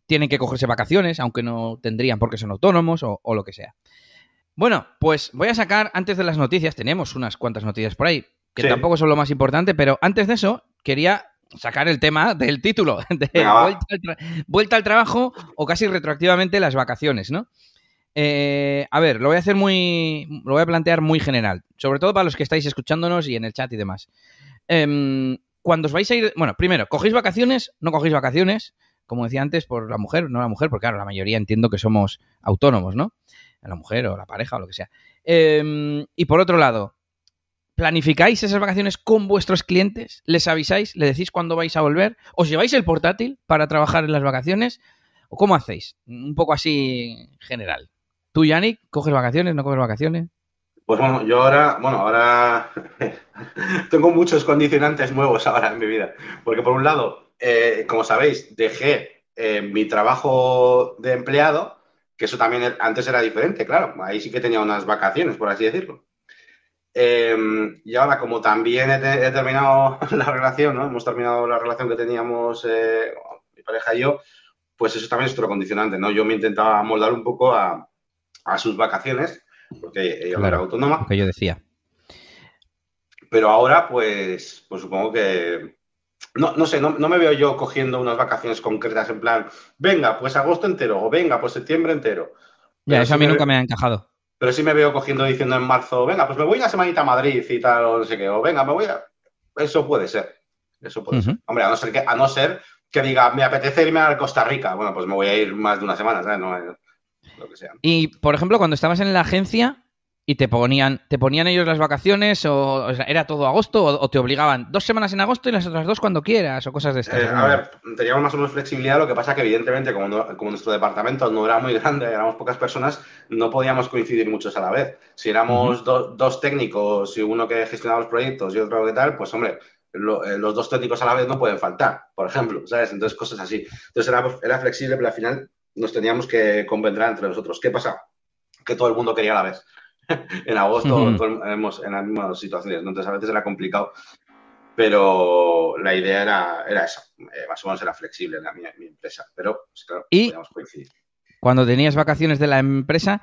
tienen que cogerse vacaciones, aunque no tendrían porque son autónomos o, o, lo que sea. Bueno, pues voy a sacar, antes de las noticias, tenemos unas cuantas noticias por ahí, que sí. tampoco son lo más importante, pero antes de eso, quería sacar el tema del título, de vuelta, al vuelta al trabajo o casi retroactivamente las vacaciones, ¿no? Eh, a ver, lo voy a hacer muy. Lo voy a plantear muy general. Sobre todo para los que estáis escuchándonos y en el chat y demás. Eh, cuando os vais a ir. Bueno, primero, ¿cogéis vacaciones? ¿No cogéis vacaciones? Como decía antes, por la mujer, no la mujer, porque claro, la mayoría entiendo que somos autónomos, ¿no? La mujer o la pareja o lo que sea. Eh, y por otro lado, ¿planificáis esas vacaciones con vuestros clientes? ¿Les avisáis? ¿Le decís cuándo vais a volver? ¿Os lleváis el portátil para trabajar en las vacaciones? ¿O cómo hacéis? Un poco así general. ¿Tú, Yannick, coges vacaciones, no coges vacaciones? Pues bueno, yo ahora, bueno, ahora tengo muchos condicionantes nuevos ahora en mi vida. Porque por un lado, eh, como sabéis, dejé eh, mi trabajo de empleado, que eso también antes era diferente, claro. Ahí sí que tenía unas vacaciones, por así decirlo. Eh, y ahora, como también he, terminado la relación, ¿no? Hemos terminado la relación que teníamos eh, mi pareja y yo, pues eso también es otro condicionante, ¿no? Yo me intentaba moldar un poco a sus vacaciones, porque ella claro, era autónoma. Lo que yo decía. Pero ahora, pues, pues supongo que. No, no sé, no, no, me veo yo cogiendo unas vacaciones concretas en plan, venga, pues agosto entero, o venga, pues septiembre entero. Ya, eso sí a mí me nunca me ha encajado. Pero sí me veo cogiendo diciendo en marzo, venga, pues me voy una semanita a Madrid y tal, o no sé qué, o venga, me voy a. Eso puede ser. Eso puede uh -huh. ser. Hombre, a no ser que, a no ser que diga, me apetece irme a Costa Rica. Bueno, pues me voy a ir más de una semana, ¿sabes? No, lo que sea. Y, por ejemplo, cuando estabas en la agencia y te ponían, te ponían ellos las vacaciones, o, o sea, era todo agosto, o, o, te obligaban dos semanas en agosto y las otras dos cuando quieras, o cosas de estas. Eh, a ver, teníamos más o menos flexibilidad, lo que pasa que evidentemente, como, no, como nuestro departamento no era muy grande, éramos pocas personas, no podíamos coincidir muchos a la vez. Si éramos uh -huh. do, dos técnicos y uno que gestionaba los proyectos y otro que tal, pues hombre, lo, eh, los dos técnicos a la vez no pueden faltar, por ejemplo, ¿sabes? Entonces, cosas así. Entonces era, era flexible, pero al final nos teníamos que convendrar entre nosotros. ¿Qué pasa? Que todo el mundo quería a la vez. en agosto uh -huh. en las mismas situaciones, ¿no? entonces a veces era complicado, pero la idea era, era esa, eh, más o menos era flexible en la, mi, mi empresa, pero pues, claro, y podíamos coincidir. Cuando tenías vacaciones de la empresa,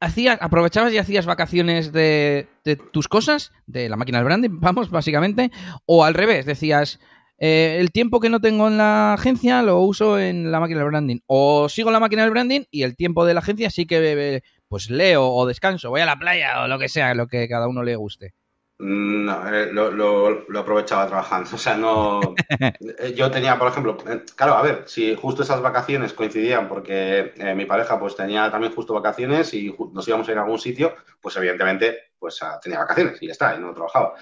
hacías, aprovechabas y hacías vacaciones de, de, tus cosas, de la máquina del branding, vamos, básicamente, o al revés, decías, eh, el tiempo que no tengo en la agencia lo uso en la máquina del branding, o sigo la máquina del branding y el tiempo de la agencia sí que pues leo o descanso, voy a la playa o lo que sea, lo que cada uno le guste. No, eh, lo, lo, lo, aprovechaba trabajando. O sea, no. Eh, yo tenía, por ejemplo, eh, claro, a ver, si justo esas vacaciones coincidían, porque eh, mi pareja pues tenía también justo vacaciones y nos íbamos a ir a algún sitio, pues evidentemente pues ah, tenía vacaciones y ya está, y no trabajaba.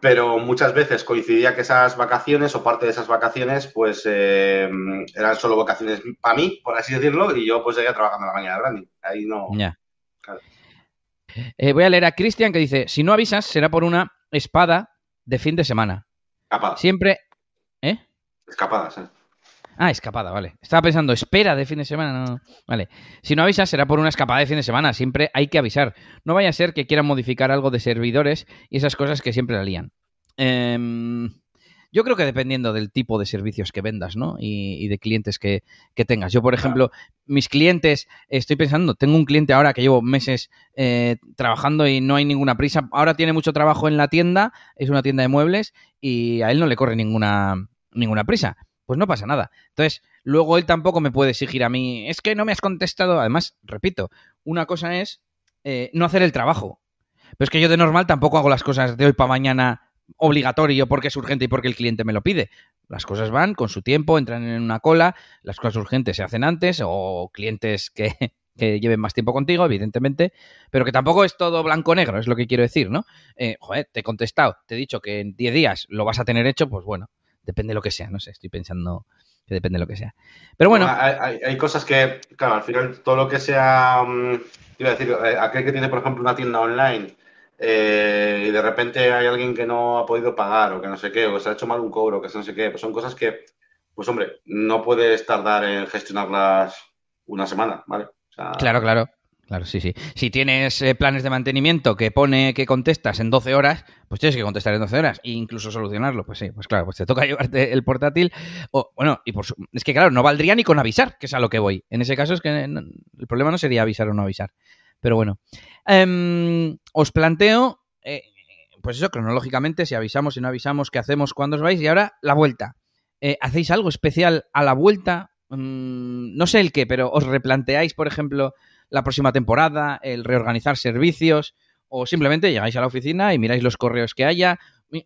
Pero muchas veces coincidía que esas vacaciones o parte de esas vacaciones pues eh, eran solo vacaciones para mí, por así decirlo, y yo pues seguía trabajando en la mañana de branding. Ahí no. Claro. Eh, voy a leer a Cristian que dice: Si no avisas, será por una espada de fin de semana. Escapada. Siempre. ¿Eh? Escapada, sí. Ah, escapada, vale. Estaba pensando, espera de fin de semana. No. Vale. Si no avisas, será por una escapada de fin de semana. Siempre hay que avisar. No vaya a ser que quieran modificar algo de servidores y esas cosas que siempre la lían. Eh, yo creo que dependiendo del tipo de servicios que vendas, ¿no? Y, y de clientes que, que, tengas. Yo, por ejemplo, mis clientes, estoy pensando, tengo un cliente ahora que llevo meses eh, trabajando y no hay ninguna prisa. Ahora tiene mucho trabajo en la tienda, es una tienda de muebles y a él no le corre ninguna, ninguna prisa. Pues no pasa nada. Entonces, luego él tampoco me puede exigir a mí, es que no me has contestado. Además, repito, una cosa es eh, no hacer el trabajo. Pero es que yo de normal tampoco hago las cosas de hoy para mañana obligatorio porque es urgente y porque el cliente me lo pide. Las cosas van con su tiempo, entran en una cola, las cosas urgentes se hacen antes o clientes que que lleven más tiempo contigo, evidentemente, pero que tampoco es todo blanco-negro, es lo que quiero decir, ¿no? Eh, joder, te he contestado, te he dicho que en 10 días lo vas a tener hecho, pues bueno, depende de lo que sea, no sé, estoy pensando que depende de lo que sea. Pero bueno. hay, cosas que, claro, al final todo lo que sea, mm, iba a decir, eh, aquel que tiene, por ejemplo, una tienda online eh, y de repente hay alguien que no ha podido pagar o que no sé qué, o se ha hecho mal un cobro, que no sé qué, pues son cosas que, pues hombre, no puedes tardar en gestionarlas una semana, ¿vale? claro, claro. Claro, sí, sí. Si tienes eh, planes de mantenimiento que pone que contestas en 12 horas, pues tienes que contestar en 12 horas e incluso solucionarlo. Pues sí, pues claro, pues te toca llevarte el portátil. O, bueno, y por es que claro, no valdría ni con avisar, que es a lo que voy. En ese caso es que el problema no sería avisar o no avisar. Pero bueno. Em, os planteo, eh, pues eso, cronológicamente, si avisamos, si no avisamos, qué hacemos, cuándo os vais. Y ahora, la vuelta. Eh, ¿Hacéis algo especial a la vuelta? Mm, no sé el qué, pero os replanteáis, por ejemplo la próxima temporada, el reorganizar servicios, o simplemente llegáis a la oficina y miráis los correos que haya,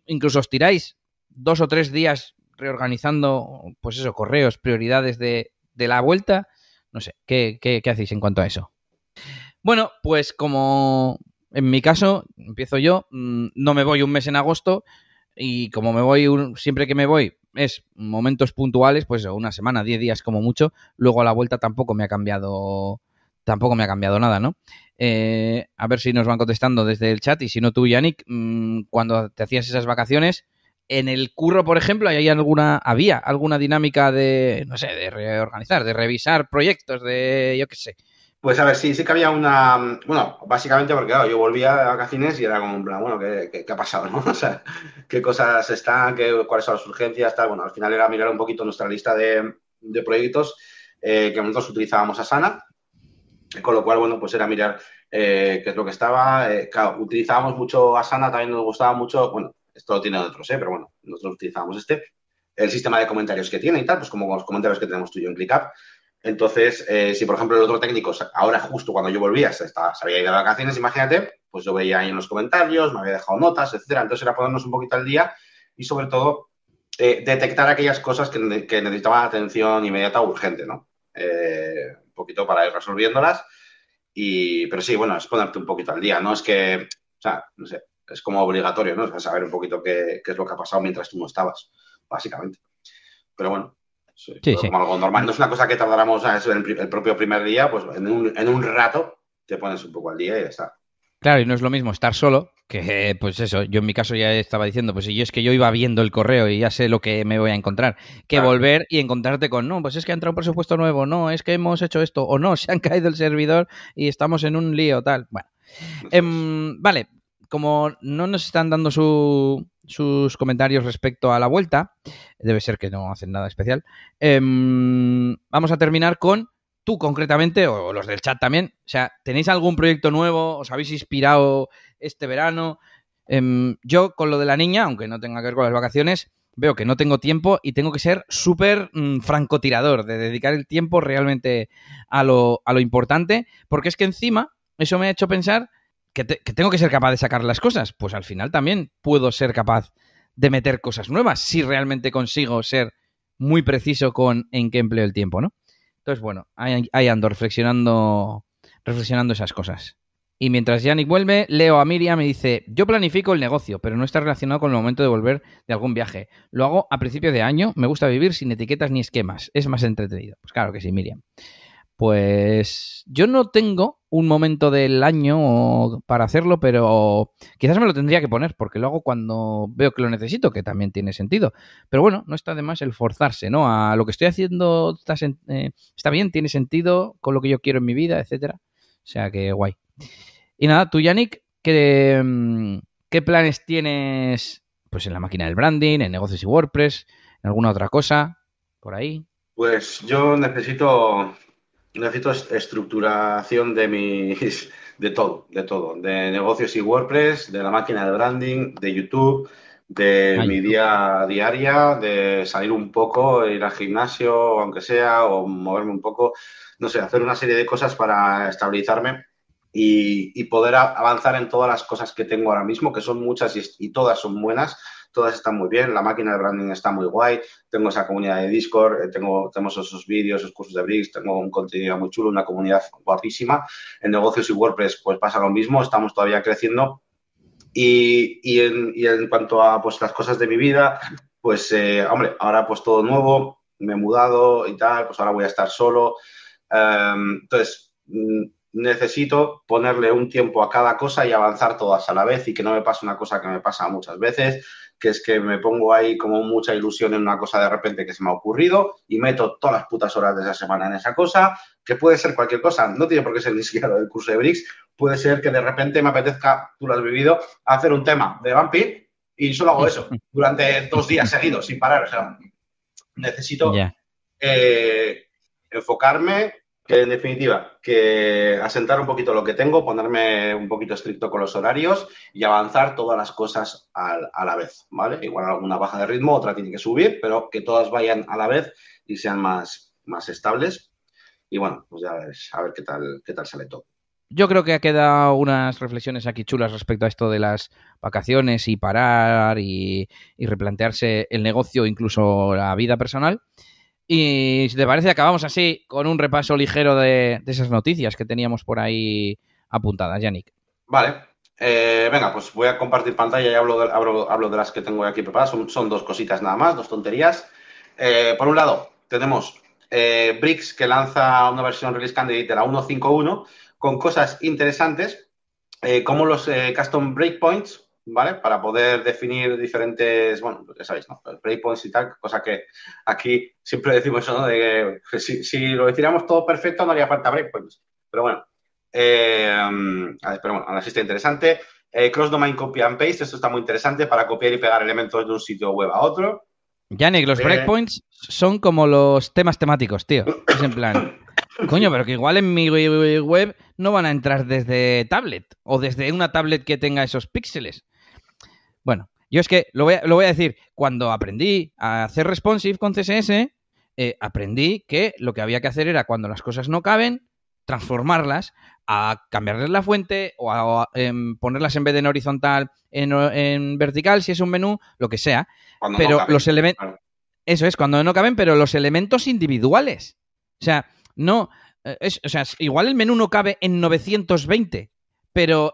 incluso os tiráis dos o tres días reorganizando, pues eso, correos, prioridades de, la vuelta. No sé, ¿qué, ¿qué, hacéis en cuanto a eso? Bueno, pues como en mi caso, empiezo yo, mm, no me voy un mes en agosto y como me voy siempre que me voy es momentos puntuales, pues una semana, diez días como mucho, luego a la vuelta tampoco me ha cambiado tampoco me ha cambiado nada, ¿no? Eh, a ver si nos van contestando desde el chat y si no tú, Yannick, mm, cuando te hacías esas vacaciones, en el curro, por ejemplo, ¿hay alguna, había alguna dinámica de, no sé, de reorganizar, de revisar proyectos, de, yo qué sé? Pues a ver, sí, sí que había una, bueno, básicamente porque claro, yo volvía de vacaciones y era como un plan, bueno, ¿qué, ha pasado, no? O sea, qué cosas están, qué, cuáles son las urgencias, tal. Bueno, al final era mirar un poquito nuestra lista de, proyectos eh, que nosotros utilizábamos a Sana con lo cual, bueno, pues era mirar eh, qué es lo que estaba. Eh, claro, utilizábamos mucho Asana, también nos gustaba mucho, bueno, esto lo tiene otros, ¿eh? pero bueno, nosotros utilizábamos este. El sistema de comentarios que tiene y tal, pues como los comentarios que tenemos tú y yo en ClickUp. Entonces, si por ejemplo el otro técnico, ahora justo cuando yo volvía, se, estaba, se había ido de vacaciones, imagínate, pues yo veía ahí en los comentarios, me había dejado notas, etcétera. Entonces era ponernos un poquito al día y sobre todo detectar aquellas cosas que, necesitaban atención inmediata o urgente, ¿no? Poquito para ir resolviéndolas. Y, pero sí, bueno, es ponerte un poquito al día, ¿no? Es que, o sea, no sé, es como obligatorio, ¿no? Es saber un poquito qué, es lo que ha pasado mientras tú no estabas, básicamente. Pero bueno, sí, como algo normal. No es una cosa que tardáramos el, el propio primer día, pues en un, en un rato te pones un poco al día y ya está. Claro, y no es lo mismo estar solo, que pues eso, yo en mi caso ya estaba diciendo, pues si yo es que yo iba viendo el correo y ya sé lo que me voy a encontrar, que volver y encontrarte con, no, pues es que ha entrado un presupuesto nuevo, no, es que hemos hecho esto, o no, se han caído el servidor y estamos en un lío, tal. Bueno, em, vale, como no nos están dando sus comentarios respecto a la vuelta, debe ser que no hacen nada especial, em, vamos a terminar con tú concretamente, o los del chat también, o sea, ¿tenéis algún proyecto nuevo? ¿Os habéis inspirado este verano? Em, yo con lo de la niña, aunque no tenga que ver con las vacaciones, veo que no tengo tiempo y tengo que ser súper mm, francotirador, de dedicar el tiempo realmente a lo, a lo, importante, porque es que encima eso me ha hecho pensar que, que tengo que ser capaz de sacar las cosas. Pues al final también puedo ser capaz de meter cosas nuevas si realmente consigo ser muy preciso con en qué empleo el tiempo, ¿no? Entonces, bueno, ahí, ando reflexionando, reflexionando esas cosas. Y mientras Yannick vuelve, leo a Miriam y dice, yo planifico el negocio, pero no está relacionado con el momento de volver de algún viaje. Lo hago a principio de año, me gusta vivir sin etiquetas ni esquemas, es más entretenido. Pues claro que sí, Miriam. Pues yo no tengo un momento del año para hacerlo, pero quizás me lo tendría que poner porque lo hago cuando veo que lo necesito, que también tiene sentido. Pero bueno, no está de más el forzarse, ¿no? A lo que estoy haciendo está, eh, está bien, tiene sentido con lo que yo quiero en mi vida, etcétera. O sea que guay. Y nada, tú, Yannick, ¿qué, mm, ¿qué planes tienes pues en la máquina del branding, en negocios y WordPress, en alguna otra cosa por ahí? Pues yo necesito necesito estructuración de mis, de todo, de todo, de negocios y WordPress, de la máquina de branding, de YouTube, de mi día diaria, de salir un poco, ir al gimnasio, aunque sea, o moverme un poco, no sé, hacer una serie de cosas para estabilizarme y, poder avanzar en todas las cosas que tengo ahora mismo, que son muchas y, todas son buenas, todas están muy bien, la máquina de branding está muy guay, tengo esa comunidad de Discord, eh, tengo, tenemos esos vídeos, esos cursos de Bricks, tengo un contenido muy chulo, una comunidad guapísima. En negocios y WordPress, pues pasa lo mismo, estamos todavía creciendo. Y, y, en, y en, cuanto a pues, las cosas de mi vida, pues, eh, hombre, ahora pues todo nuevo, me he mudado y tal, pues ahora voy a estar solo. Um, entonces, mm, necesito ponerle un tiempo a cada cosa y avanzar todas a la vez y que no me pase una cosa que me pasa muchas veces, que es que me pongo ahí como mucha ilusión en una cosa de repente que se me ha ocurrido y meto todas las putas horas de esa semana en esa cosa, que puede ser cualquier cosa, no tiene por qué ser ni siquiera lo del curso de Bricks, puede ser que de repente me apetezca, tú lo has vivido, hacer un tema de vampir y solo hago eso durante dos días seguidos sin parar, o sea, necesito yeah. eh, enfocarme, que en definitiva, que asentar un poquito lo que tengo, ponerme un poquito estricto con los horarios y avanzar todas las cosas a, a, la vez, ¿vale? Igual alguna baja de ritmo, otra tiene que subir, pero que todas vayan a la vez y sean más, más estables. Y bueno, pues ya a ver qué tal, qué tal sale todo. Yo creo que ha quedado unas reflexiones aquí chulas respecto a esto de las vacaciones y parar y, y replantearse el negocio, incluso la vida personal. Y si te parece, acabamos así con un repaso ligero de, esas noticias que teníamos por ahí apuntadas, Yannick. Vale. Eh, venga, pues voy a compartir pantalla y hablo de, hablo, hablo de las que tengo aquí preparadas. Son, dos cositas nada más, dos tonterías. Eh, por un lado, tenemos eh, Bricks que lanza una versión release candidate de la 1.5.1 con cosas interesantes como los custom breakpoints, ¿vale? Para poder definir diferentes, bueno, ya sabéis, ¿no? Breakpoints y tal, cosa que aquí siempre decimos eso, ¿no? De que si, si lo hiciéramos todo perfecto no haría falta breakpoints. Pero bueno, eh, a ver, pero bueno, aún interesante. Eh, cross domain copy and paste, esto está muy interesante para copiar y pegar elementos de un sitio web a otro. Yannick, los breakpoints son como los temas temáticos, tío. Es en plan, coño, pero que igual en mi web no van a entrar desde tablet o desde una tablet que tenga esos píxeles. Bueno, yo es que lo voy a, lo voy a decir, cuando aprendí a hacer responsive con CSS, eh, aprendí que lo que había que hacer era cuando las cosas no caben, transformarlas, a cambiarles la fuente o a, a em, ponerlas en vez de en horizontal, en, en, vertical, si es un menú, lo que sea. Cuando pero no caben, los elementos... claro. Eso es, cuando no caben, pero los elementos individuales. O sea, no... eh, Es, o sea, igual el menú no cabe en 920, pero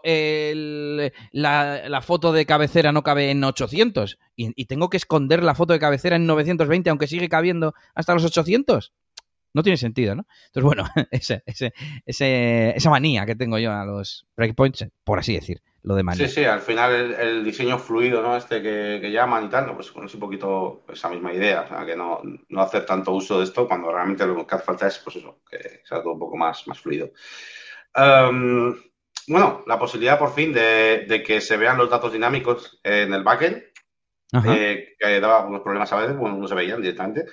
la, foto de cabecera no cabe en 800 y, tengo que esconder la foto de cabecera en 920 aunque sigue cabiendo hasta los 800. No tiene sentido, ¿no? Entonces, bueno, ese, ese, ese, esa manía que tengo yo a los breakpoints, por así decir, lo de manía. Sí, sí, al final el, diseño fluido, ¿no? Este que, que, llaman y tal, ¿no? pues es un poquito esa misma idea, o sea, que no, no hacer tanto uso de esto cuando realmente lo que hace falta es, pues eso, que sea todo un poco más, más fluido. Um, bueno, la posibilidad por fin de, de, que se vean los datos dinámicos en el backend, eh, que daba unos problemas a veces, bueno, no se veían directamente.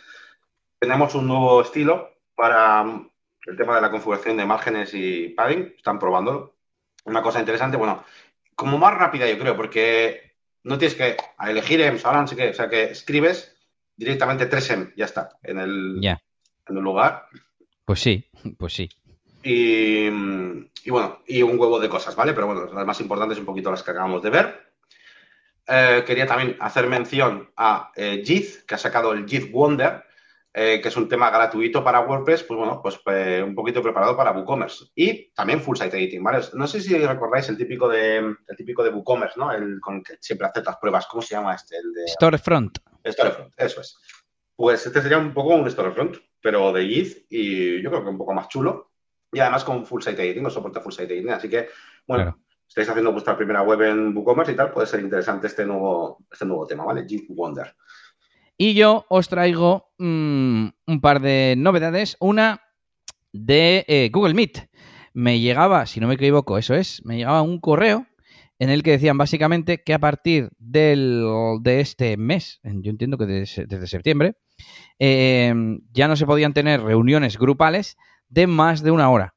Tenemos un nuevo estilo para el tema de la configuración de márgenes y padding, están probándolo. Una cosa interesante, bueno, como más rápida yo creo, porque no tienes que elegir EMS, ahora no sé qué, o sea que escribes directamente 3M, ya está, en el, yeah. en el lugar. Pues sí, pues sí. Y, y, bueno, y un huevo de cosas, ¿vale? Pero bueno, las más importantes un poquito las que acabamos de ver. Eh, quería también hacer mención a eh, JIT, que ha sacado el JIT Wonder, eh, que es un tema gratuito para WordPress, pues bueno, pues eh, un poquito preparado para WooCommerce. Y también Full Site Editing, ¿vale? No sé si recordáis el típico de, el típico de WooCommerce, ¿no? El con el que siempre hace las pruebas. ¿Cómo se llama este? El de... Storefront. Storefront, eso es. Pues este sería un poco un Storefront, pero de JIT y yo creo que un poco más chulo y además con Full Site Editing o soporte Full Site Editing. Así que, bueno, claro. estáis haciendo vuestra primera web en WooCommerce y tal, puede ser interesante este nuevo, este nuevo tema, ¿vale? Jeep Wonder. Y yo os traigo mmm, un par de novedades. Una de eh, Google Meet. Me llegaba, si no me equivoco, eso es, me llegaba un correo en el que decían básicamente que a partir del, de este mes, yo entiendo que desde, desde septiembre, eh, ya no se podían tener reuniones grupales de más de una hora.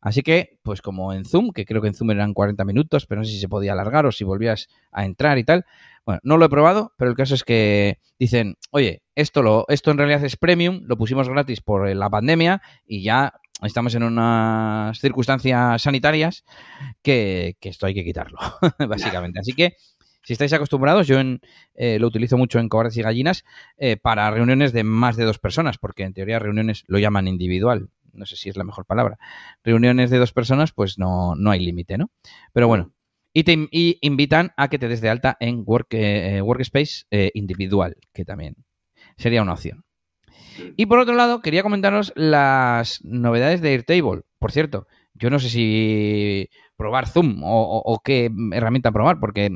Así que, pues como en Zoom, que creo que en Zoom eran 40 minutos, pero no sé si se podía alargar o si volvías a entrar y tal. Bueno, no lo he probado, pero el caso es que dicen, oye, esto, lo, esto en realidad es premium, lo pusimos gratis por la pandemia y ya estamos en unas circunstancias sanitarias que, esto hay que quitarlo, básicamente. Así que Si estáis acostumbrados, yo eh, lo utilizo mucho en cobardes y gallinas eh, para reuniones de más de dos personas, porque en teoría reuniones lo llaman individual. No sé si es la mejor palabra. Reuniones de dos personas, pues no, no hay límite, ¿no? Pero bueno, y te invitan a que te des de alta en work, eh, Workspace individual, que también sería una opción. Y por otro lado, quería comentaros las novedades de Airtable. Por cierto, yo no sé si probar Zoom o, qué herramienta probar, porque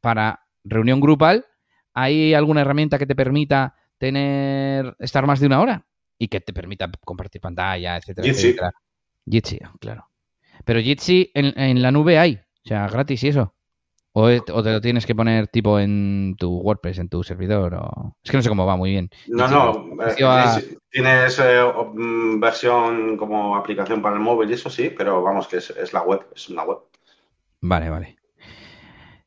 para reunión grupal, ¿hay alguna herramienta que te permita tener estar más de una hora? Y que te permita compartir pantalla, etcétera, etcétera. Jitsi, claro. Pero Jitsi en, en la nube hay, o sea, gratis y eso. O, te lo tienes que poner tipo en tu WordPress, en tu servidor. O... Es que no sé cómo va muy bien. No, no. Eh, tienes eh, mm, versión como aplicación para el móvil y eso sí, pero vamos, que es, la web, es una web. Vale, vale.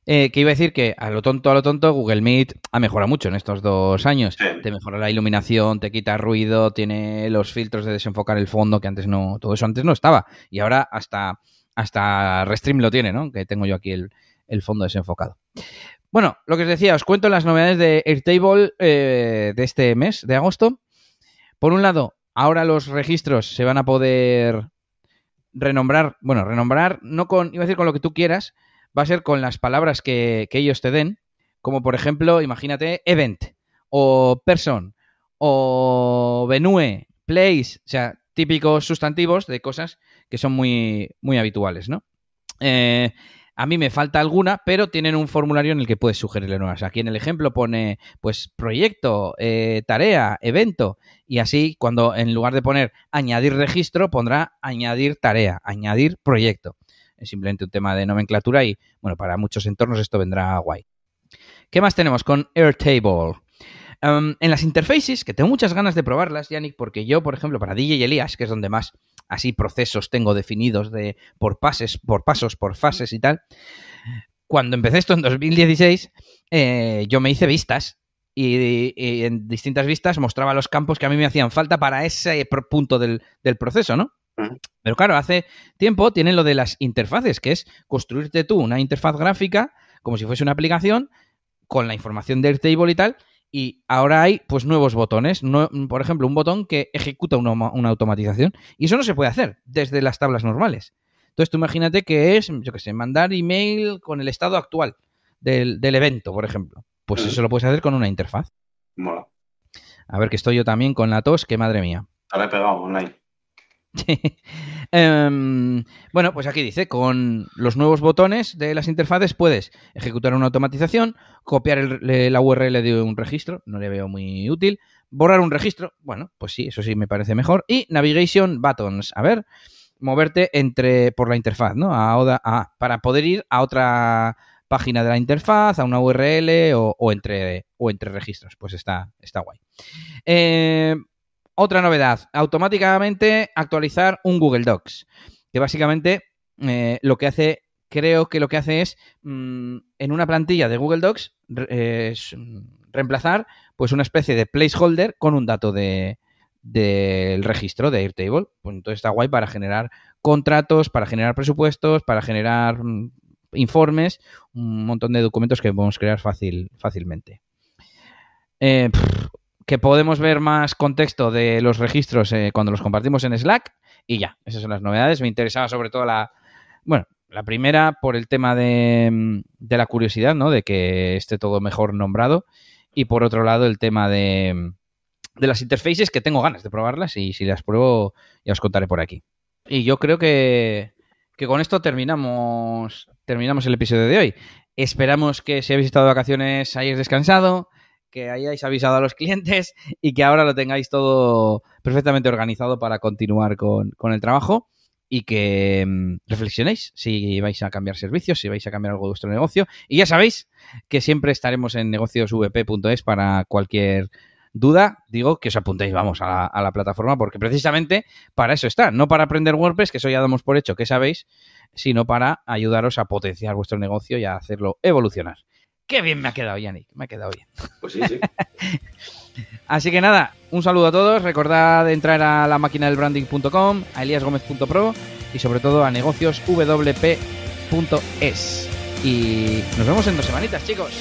Eh, que iba a decir que a lo tonto, a lo tonto, Google Meet ha mejorado mucho en estos dos años. Te mejora la iluminación, te quita ruido, tiene los filtros de desenfocar el fondo, que antes no, todo eso antes no estaba. Y ahora hasta, hasta Restream lo tiene, ¿no? Que tengo yo aquí el, el fondo desenfocado. Bueno, lo que os decía, os cuento las novedades de Airtable eh, de este mes, de agosto. Por un lado, ahora los registros se van a poder renombrar, bueno, renombrar no con, iba a decir con lo que tú quieras, va a ser con las palabras que, ellos te den, como por ejemplo, imagínate, event, o person, o venue, place, o sea, típicos sustantivos de cosas que son muy, muy habituales, ¿no? Eh, a mí me falta alguna, pero tienen un formulario en el que puedes sugerirle nuevas. Aquí en el ejemplo pone, pues, proyecto, eh, tarea, evento. Y así, cuando en lugar de poner añadir registro, pondrá añadir tarea, añadir proyecto. Es simplemente un tema de nomenclatura y, bueno, para muchos entornos esto vendrá guay. ¿Qué más tenemos con Airtable? Um, en las interfaces, que tengo muchas ganas de probarlas, Yannick, porque yo, por ejemplo, para DJ y Elías, que es donde más así procesos tengo definidos de por pases, por pasos, por fases y tal. Cuando empecé esto en 2016, eh, yo me hice vistas y, en distintas vistas mostraba los campos que a mí me hacían falta para ese punto del, proceso, ¿no? Pero claro, hace tiempo tienen lo de las interfaces, que es construirte tú una interfaz gráfica como si fuese una aplicación con la información del table y tal, y ahora hay pues nuevos botones. por ejemplo, un botón que ejecuta una, automatización. Y eso no se puede hacer desde las tablas normales. Entonces tú imagínate que es, yo qué sé, mandar email con el estado actual del, evento, por ejemplo. Pues eso lo puedes hacer con una interfaz. Mola. A ver que estoy yo también con la tos, que madre mía. Ahora he pegado online. Em, bueno, pues aquí dice, con los nuevos botones de las interfaces puedes ejecutar una automatización, copiar la URL de un registro, no le veo muy útil, borrar un registro, bueno, pues sí, eso sí me parece mejor, y navigation buttons, a ver, moverte entre por la interfaz, ¿no? A, para poder ir a otra página de la interfaz, a una URL o, entre, o entre registros, pues está, está guay. Eh, otra novedad, automáticamente actualizar un Google Docs, que básicamente eh, lo que hace, creo que lo que hace es mm, en una plantilla de Google Docs reemplazar pues una especie de placeholder con un dato de del registro de Airtable. Pues entonces está guay para generar contratos, para generar presupuestos, para generar mm, informes, un montón de documentos que podemos crear fácil, fácilmente. Eh, que podemos ver más contexto de los registros eh, cuando los compartimos en Slack y ya, esas son las novedades. Me interesaba sobre todo la, bueno, la primera por el tema de, mm, de la curiosidad, ¿no? De que esté todo mejor nombrado y por otro lado el tema de, mm, de las interfaces que tengo ganas de probarlas y si las pruebo ya os contaré por aquí. Y yo creo que, que con esto terminamos, terminamos el episodio de hoy. Esperamos que si habéis estado de vacaciones hayáis descansado, que hayáis avisado a los clientes y que ahora lo tengáis todo perfectamente organizado para continuar con, el trabajo y que mm, reflexionéis si vais a cambiar servicios, si vais a cambiar algo de vuestro negocio. Y ya sabéis que siempre estaremos en negociosvp.es para cualquier duda, digo que os apuntéis, vamos, a la, a la, plataforma, porque precisamente para eso está, no para aprender WordPress, que eso ya damos por hecho que sabéis, sino para ayudaros a potenciar vuestro negocio y a hacerlo evolucionar. Qué bien me ha quedado, Yannick. Me ha quedado bien. Pues sí, sí. Así que nada, un saludo a todos. Recordad entrar a la máquina del branding.com, a eliasgomez.pro y sobre todo a negocioswp.es. Y nos vemos en dos semanitas, chicos.